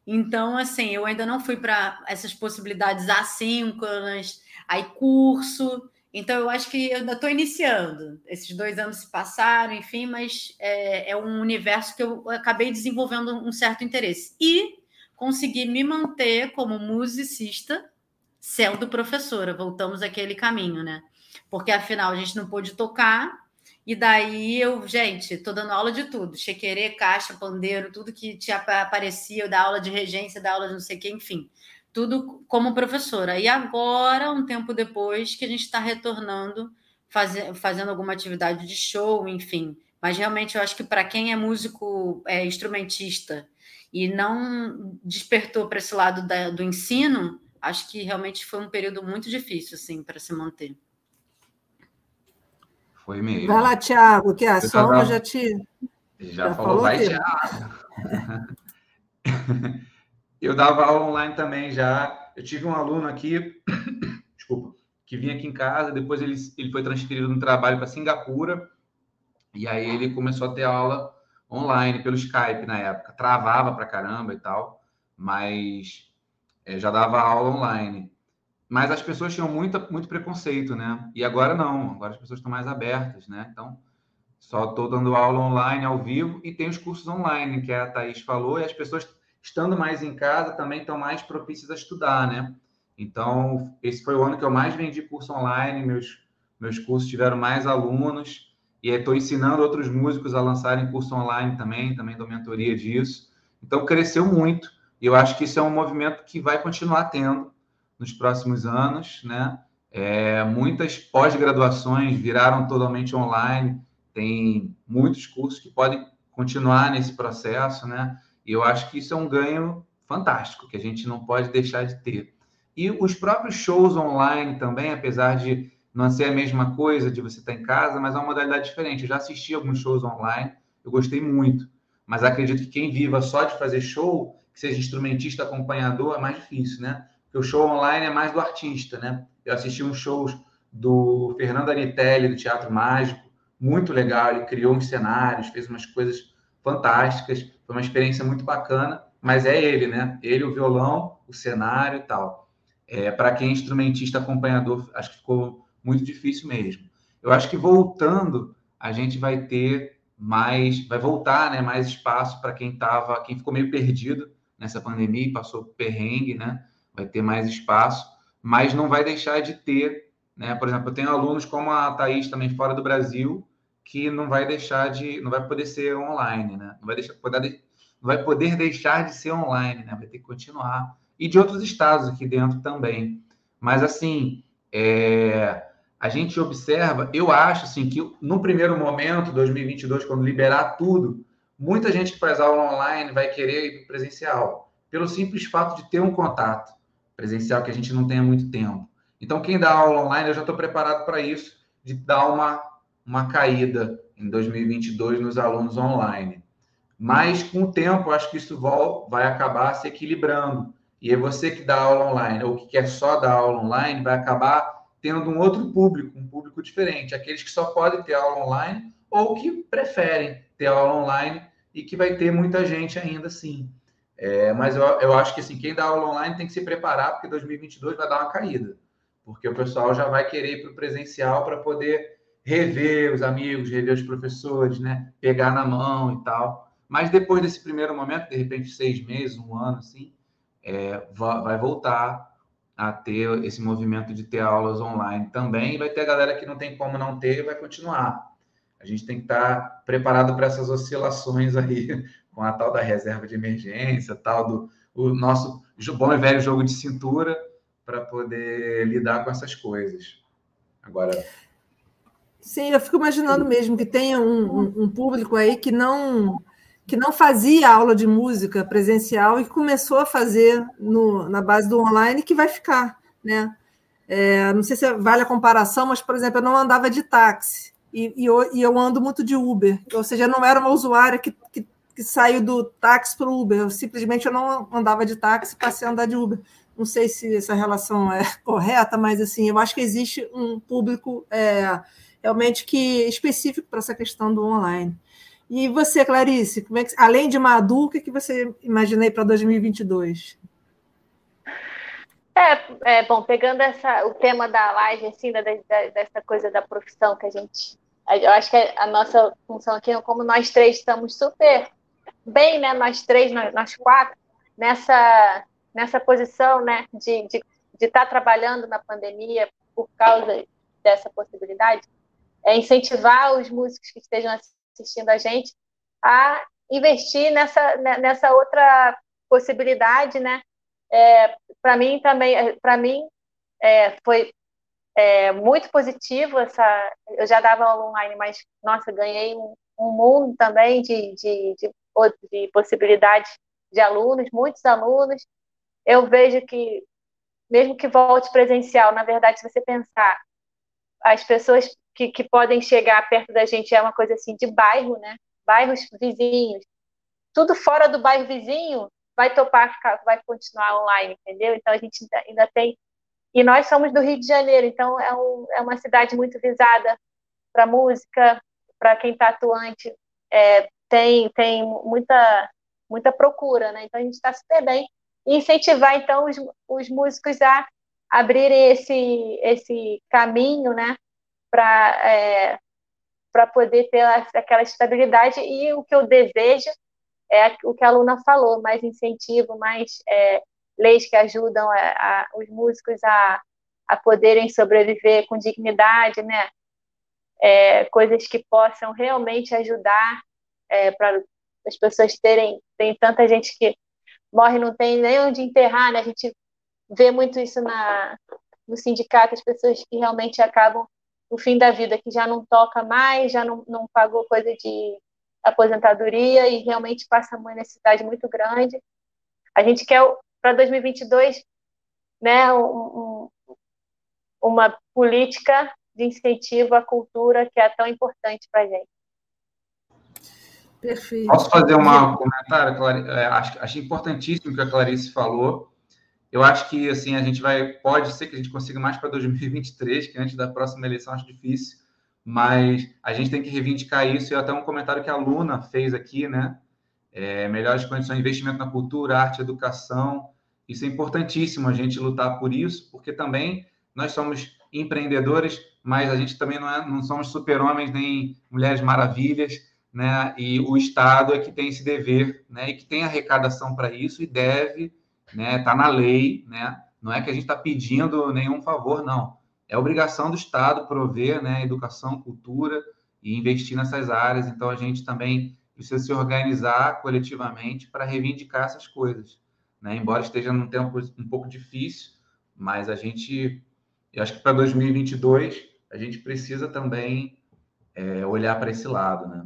Então, assim, eu ainda não fui para essas possibilidades assíncronas, aí curso. Então, eu acho que eu ainda estou iniciando. Esses dois anos se passaram, enfim, mas é, é um universo que eu acabei desenvolvendo um certo interesse. E consegui me manter como musicista, sendo professora. Voltamos àquele caminho, né? Porque afinal a gente não pôde tocar, e daí eu, gente, tô dando aula de tudo: chequerê, caixa, pandeiro, tudo que te apa- aparecia, eu dar aula de regência, dar aula de não sei o que, enfim, tudo como professora. E agora, um tempo depois, que a gente está retornando, faze- fazendo alguma atividade de show, enfim. Mas realmente eu acho que para quem é músico, é, instrumentista e não despertou para esse lado da- do ensino, acho que realmente foi um período muito difícil, assim, para se manter. Foi mesmo. Vai lá, Thiago, que a Eu Soma tava- já te. Já, Já falou, falou, vai, Pedro? Eu dava aula online também já. Eu tive um aluno aqui, desculpa, que vinha aqui em casa, depois ele, ele foi transferido no trabalho para Singapura, e aí ele começou a ter aula online pelo Skype na época. Travava pra caramba e tal, mas é, já dava aula online. Mas as pessoas tinham muita, muito preconceito, né? E agora não, agora as pessoas estão mais abertas, né? Então, só estou dando aula online ao vivo e tem os cursos online, que a Thaís falou, e as pessoas estando mais em casa também estão mais propícias a estudar, né? Então, esse foi o ano que eu mais vendi curso online, meus, meus cursos tiveram mais alunos, e estou ensinando outros músicos a lançarem curso online também, também dou mentoria disso. Então, cresceu muito, e eu acho que isso é um movimento que vai continuar tendo nos próximos anos, né? É, muitas pós-graduações viraram totalmente online, tem muitos cursos que podem continuar nesse processo, né? E eu acho que isso é um ganho fantástico, que a gente não pode deixar de ter. E os próprios shows online também, apesar de não ser a mesma coisa de você estar em casa, mas é uma modalidade diferente. Eu já assisti alguns shows online, eu gostei muito, mas acredito que quem viva só de fazer show, que seja instrumentista acompanhador, é mais difícil, né? Porque o show online é mais do artista, né? Eu assisti uns shows do Fernando Anitelli, do Teatro Mágico, muito legal, ele criou uns cenários, fez umas coisas fantásticas, foi uma experiência muito bacana, mas é ele, né? Ele, o violão, o cenário e tal. É, Para quem é instrumentista acompanhador, acho que ficou muito difícil mesmo. Eu acho que voltando, a gente vai ter mais, vai voltar, né? Mais espaço para quem tava, quem ficou meio perdido nessa pandemia passou perrengue, né? Vai ter mais espaço, mas não vai deixar de ter, né? Por exemplo, eu tenho alunos como a Thaís também fora do Brasil, que não vai deixar de, não vai poder ser online, né? Não vai deixar, poder, não vai poder deixar de ser online, né? Vai ter que continuar. E de outros estados aqui dentro também. Mas assim, é, a gente observa, eu acho assim que no primeiro momento, 2022, quando liberar tudo, muita gente que faz aula online vai querer ir presencial, pelo simples fato de ter um contato presencial que a gente não tenha muito tempo. Então, quem dá aula online, eu já estou preparado para isso, de dar uma uma caída em 2022 nos alunos online. Mas, com o tempo, acho que isso vai acabar se equilibrando. E é você que dá aula online, ou que quer só dar aula online, vai acabar tendo um outro público, um público diferente. Aqueles que só podem ter aula online, ou que preferem ter aula online e que vai ter muita gente ainda assim. É, mas eu, eu acho que assim, quem dá aula online tem que se preparar, porque 2022 vai dar uma caída. Porque o pessoal já vai querer ir para o presencial para poder rever os amigos, rever os professores, né? Pegar na mão e tal. Mas depois desse primeiro momento, de repente seis meses, um ano, assim, é, vai voltar a ter esse movimento de ter aulas online também. E vai ter a galera que não tem como não ter e vai continuar. A gente tem que estar preparado para essas oscilações aí, com a tal da reserva de emergência, tal do o nosso bom e velho jogo de cintura, para poder lidar com essas coisas. Agora, Sim, eu fico imaginando mesmo que tenha um, um, um, público aí que não que não fazia aula de música presencial e começou a fazer no, na base do online que vai ficar, né? É, não sei se vale a comparação, mas, por exemplo, eu não andava de táxi e, e, eu, e eu, ando muito de Uber, ou seja, eu não era uma usuária que, que, que saiu do táxi para o Uber, eu, simplesmente eu não andava de táxi e passei a andar de Uber. Não sei se essa relação é correta, mas assim, eu acho que existe um público é, realmente que específico para essa questão do online. E você, Clarice, como é que, além de Madu, o que, você imagina para 2022? É, é, bom, pegando essa, o tema da live, assim, da, da, dessa coisa da profissão que a gente. Eu acho que a nossa função aqui, como nós três estamos super bem, né? Nós três, nós, nós quatro, nessa, nessa posição, né? De estar de, de tá trabalhando na pandemia por causa dessa possibilidade é incentivar os músicos que estejam assistindo a gente a investir nessa, né, nessa outra possibilidade, né? É, para mim também, para mim é, foi é, muito positivo essa. Eu já dava aula online, mas nossa, ganhei um, um mundo também de, de, de, de possibilidades de alunos, muitos alunos. Eu vejo que mesmo que volte presencial, na verdade, se você pensar, as pessoas que, que podem chegar perto da gente é uma coisa assim de bairro, né? Bairros vizinhos. Tudo fora do bairro vizinho vai topar, vai continuar online, entendeu? Então a gente ainda tem. E nós somos do Rio de Janeiro, então é, um, é uma cidade muito visada para música, para quem está atuante, é, tem, tem muita, muita procura, né? Então a gente está super bem. E incentivar, então, os, os músicos a abrirem esse, esse caminho, né? para é, para poder ter aquela estabilidade e o que eu desejo é o que a aluna falou, mais incentivo, mais é, leis que ajudam a, a, os músicos a, a poderem sobreviver com dignidade, né? É, coisas que possam realmente ajudar é, para as pessoas terem. Tem tanta gente que morre não tem nem onde enterrar, né? A gente vê muito isso na, no sindicato, as pessoas que realmente acabam o fim da vida, que já não toca mais, já não, não pagou coisa de aposentadoria e realmente passa uma necessidade muito grande. A gente quer, para 2022, né, um, uma política de incentivo à cultura que é tão importante para a gente. Perfeito. Posso fazer um comentário, Clarice? É, acho, acho importantíssimo o que a Clarice falou. Eu acho que assim a gente vai pode ser que a gente consiga mais para 2023, que antes da próxima eleição acho difícil, mas a gente tem que reivindicar isso, e até um comentário que a Luna fez aqui, né? É, melhores condições de investimento na cultura, arte, educação, isso é importantíssimo a gente lutar por isso, porque também nós somos empreendedores, mas a gente também não, é, não somos super-homens nem mulheres maravilhas, né? E o Estado é que tem esse dever, né? E que tem arrecadação para isso e deve, né? Está na lei, né? Não é que a gente está pedindo nenhum favor, não. É obrigação do Estado prover, né? Educação, cultura e investir nessas áreas. Então a gente também precisa se organizar coletivamente para reivindicar essas coisas, né? Embora esteja num tempo um pouco difícil, mas a gente, eu acho que para 2022 a gente precisa também é, olhar para esse lado, né?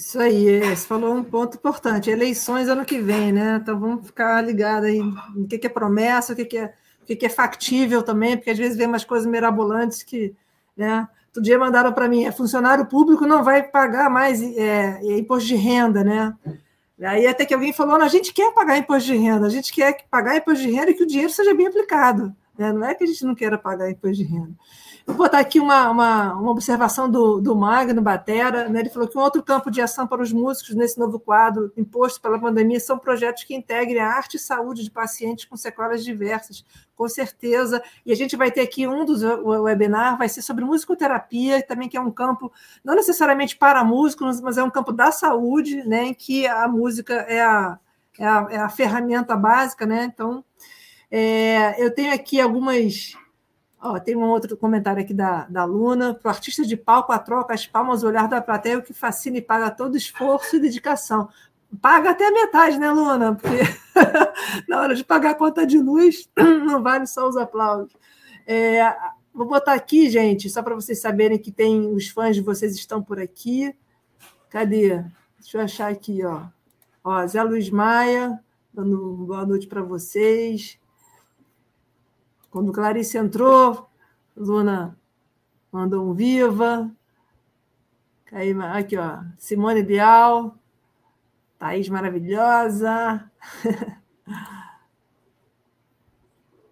Isso aí, você falou um ponto importante. Eleições ano que vem, né? Então vamos ficar ligados aí no que, é promessa, o que, é, o que, é factível também, porque às vezes vem umas coisas mirabolantes que, né? Outro dia mandaram para mim, é funcionário público não vai pagar mais é, é, imposto de renda, né? Aí até que alguém falou, não, a gente quer pagar imposto de renda, a gente quer pagar imposto de renda e que o dinheiro seja bem aplicado. Né? Não é que a gente não queira pagar imposto de renda. Vou botar aqui uma, uma, uma observação do, do Magno Batera. Né? Ele falou que um outro campo de ação para os músicos nesse novo quadro imposto pela pandemia são projetos que integrem a arte e saúde de pacientes com sequelas diversas, com certeza. E a gente vai ter aqui um dos webinars, vai ser sobre musicoterapia, também que é um campo não necessariamente para músicos, mas é um campo da saúde, né? em que a música é a, é a, é a ferramenta básica. Né? Então, é, eu tenho aqui algumas Ó, tem um outro comentário aqui da, da Luna. Para o artista de palco, a troca, as palmas, o olhar da plateia, o que fascina e paga todo esforço e dedicação. Paga até a metade, né, Luna? Porque na hora de pagar a conta de luz, não vale só os aplausos. É, vou botar aqui, gente, só para vocês saberem que tem os fãs de vocês estão por aqui. Cadê? Deixa eu achar aqui, ó. Ó, Zé Luiz Maia, dando boa noite para vocês. Quando Clarice entrou, Luna mandou um viva. Aí, aqui, ó, Simone Bial, Thaís maravilhosa.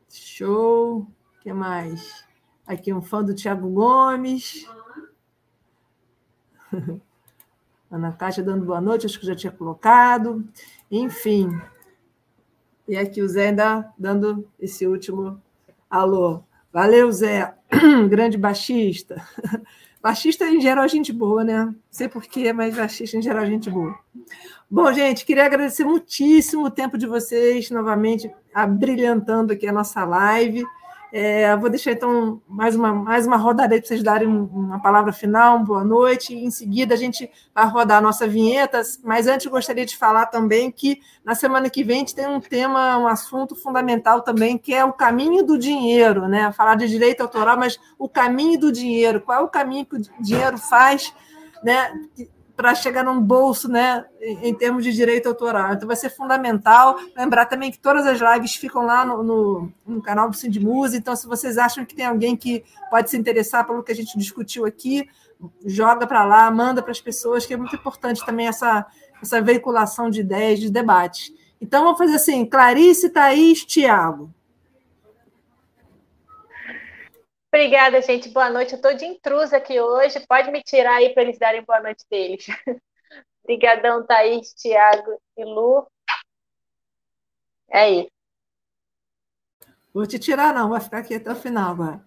Show. O que mais? Aqui um fã do Tiago Gomes. Ana Cátia dando boa noite, acho que já tinha colocado. Enfim. E aqui o Zé ainda dando esse último Alô, valeu, Zé, grande baixista. Baixista em geral é gente boa, né? Não sei porquê, mas baixista em geral é gente boa. Bom, gente, queria agradecer muitíssimo o tempo de vocês, novamente, abrilhantando aqui a nossa live. É, vou deixar então mais uma, mais uma rodada para vocês darem uma palavra final, boa noite. Em seguida, a gente vai rodar a nossa vinheta, mas antes gostaria de falar também que na semana que vem a gente tem um tema, um assunto fundamental também, que é o caminho do dinheiro, né? Falar de direito autoral, mas o caminho do dinheiro, qual é o caminho que o dinheiro faz, né? Para chegar num bolso, né, em termos de direito autoral. Então vai ser fundamental lembrar também que todas as lives ficam lá no, no, no canal do Música. Então, se vocês acham que tem alguém que pode se interessar pelo que a gente discutiu aqui, joga para lá, manda para as pessoas, que é muito importante também essa, essa veiculação de ideias, de debates. Então, vamos fazer assim: Clarice, Thaís, Tiago. Obrigada, gente. Boa noite. Eu estou de intrusa aqui hoje. Pode me tirar aí para eles darem boa noite deles. Obrigadão, Thaís, Tiago e Lu. É isso. Vou te tirar, não. Vai ficar aqui até o final agora.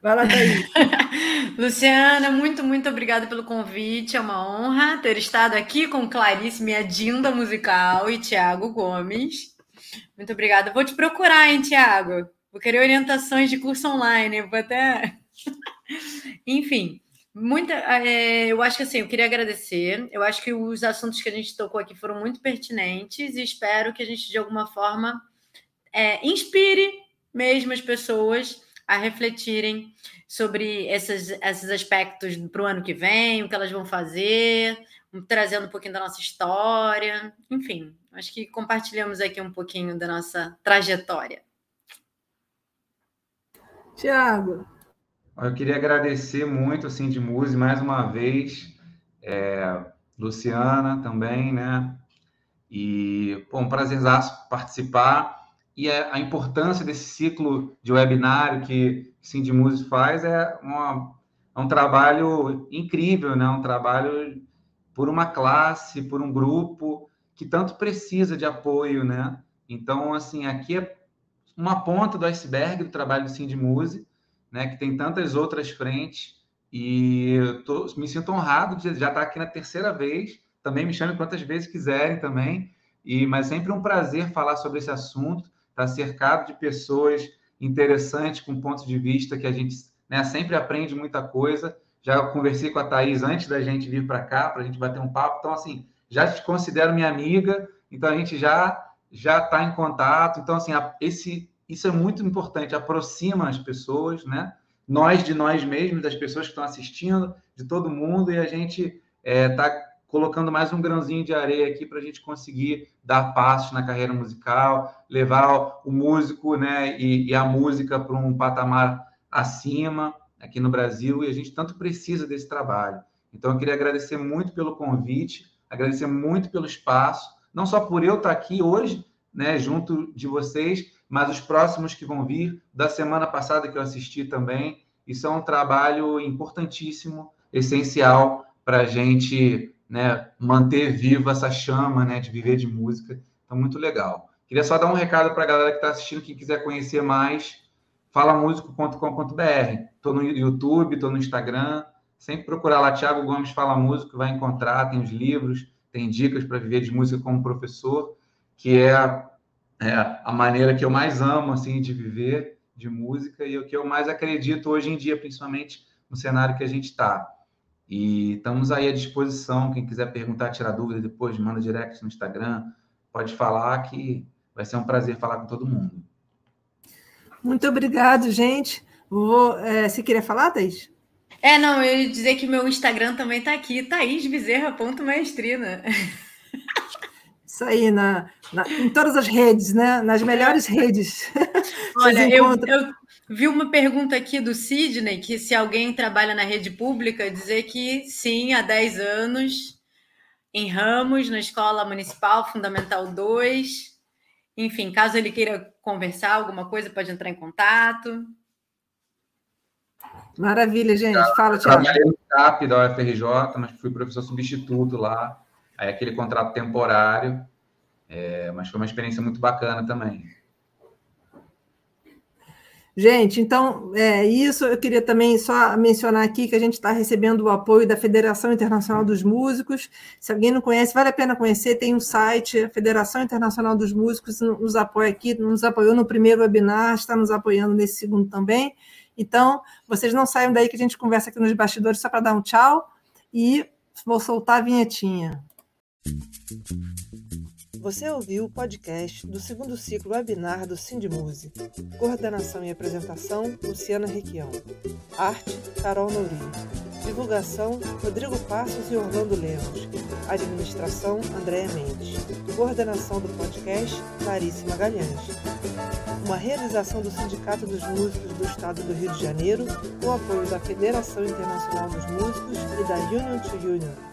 Vai lá, Thaís. Luciana, muito, muito obrigada pelo convite. É uma honra ter estado aqui com Clarice, minha dinda musical, e Tiago Gomes. Muito obrigada. Vou te procurar, hein, Tiago? Vou querer orientações de curso online, vou até. Enfim, muita. É, eu acho que assim, eu queria agradecer. Eu acho que os assuntos que a gente tocou aqui foram muito pertinentes e espero que a gente, de alguma forma, é, inspire mesmo as pessoas a refletirem sobre esses, esses aspectos para o ano que vem, o que elas vão fazer, trazendo um pouquinho da nossa história. Enfim, acho que compartilhamos aqui um pouquinho da nossa trajetória. Tiago. Eu queria agradecer muito, assim, de música, mais uma vez, é, Luciana também, né? E, pô, um participar. E a, a importância desse ciclo de webinário que de Música faz é uma, é um trabalho incrível, né? Um trabalho por uma classe, por um grupo que tanto precisa de apoio, né? Então, assim, aqui é uma ponta do iceberg do trabalho do Sindmuse, né? Que tem tantas outras frentes e tô, me sinto honrado de já estar aqui na terceira vez. Também me chame quantas vezes quiserem também. E mas sempre um prazer falar sobre esse assunto. Estar cercado de pessoas interessantes com pontos de vista que a gente né, sempre aprende muita coisa. Já conversei com a Thaís antes da gente vir para cá para a gente bater um papo. Então assim, já te considero minha amiga. Então a gente já já está em contato. Então assim, esse isso é muito importante. Aproxima as pessoas, né? nós de nós mesmos, das pessoas que estão assistindo, de todo mundo, e a gente está é, colocando mais um grãozinho de areia aqui para a gente conseguir dar passos na carreira musical, levar o músico né, e, e a música para um patamar acima aqui no Brasil, e a gente tanto precisa desse trabalho. Então, eu queria agradecer muito pelo convite, agradecer muito pelo espaço, não só por eu estar aqui hoje, né, junto de vocês, mas os próximos que vão vir, da semana passada que eu assisti também. Isso é um trabalho importantíssimo, essencial para a gente né, manter viva essa chama né, de viver de música. Então, muito legal. Queria só dar um recado para a galera que está assistindo, quem quiser conhecer mais, falamusico.com.br. Estou no YouTube, estou no Instagram. Sempre procurar lá Thiago Gomes Fala Músico, vai encontrar, tem os livros, tem dicas para viver de música como professor, que é é a maneira que eu mais amo assim de viver de música e o que eu mais acredito hoje em dia, principalmente no cenário que a gente está. E estamos aí à disposição. Quem quiser perguntar, tirar dúvida depois, manda direct no Instagram. Pode falar que vai ser um prazer falar com todo mundo. Muito obrigado, gente. Vou, é, você queria falar, Thaís? É, não, eu ia dizer que meu Instagram também está aqui, thaísbezerra.maestrina. Isso aí, na, na, em todas as redes, né? Nas melhores redes. Olha, eu, eu, vi uma pergunta aqui do Sidney, que se alguém trabalha na rede pública, dizer que sim, há 10 anos, em Ramos, na Escola Municipal Fundamental 2. Enfim, caso ele queira conversar alguma coisa, pode entrar em contato. Maravilha, gente. Fala, Tiago. Trabalhei no CAP da UFRJ, mas fui professor substituto lá aí aquele contrato temporário, é, mas foi uma experiência muito bacana também. Gente, então, é isso. Eu queria também só mencionar aqui que a gente está recebendo o apoio da Federação Internacional dos Músicos. Se alguém não conhece, vale a pena conhecer. Tem um site, a Federação Internacional dos Músicos nos apoia aqui, nos apoiou no primeiro webinar, está nos apoiando nesse segundo também. Então, vocês não saiam daí que a gente conversa aqui nos bastidores só para dar um tchau e vou soltar a vinhetinha. Você ouviu o podcast do segundo ciclo webinar do Sindmuse. Coordenação e apresentação, Luciana Requião. Arte, Carol Nouri. Divulgação, Rodrigo Passos e Orlando Lemos. Administração, Andréa Mendes. Coordenação do podcast, Clarice Magalhães. Uma realização do Sindicato dos Músicos do Estado do Rio de Janeiro, com apoio da Federação Internacional dos Músicos e da Union to Union.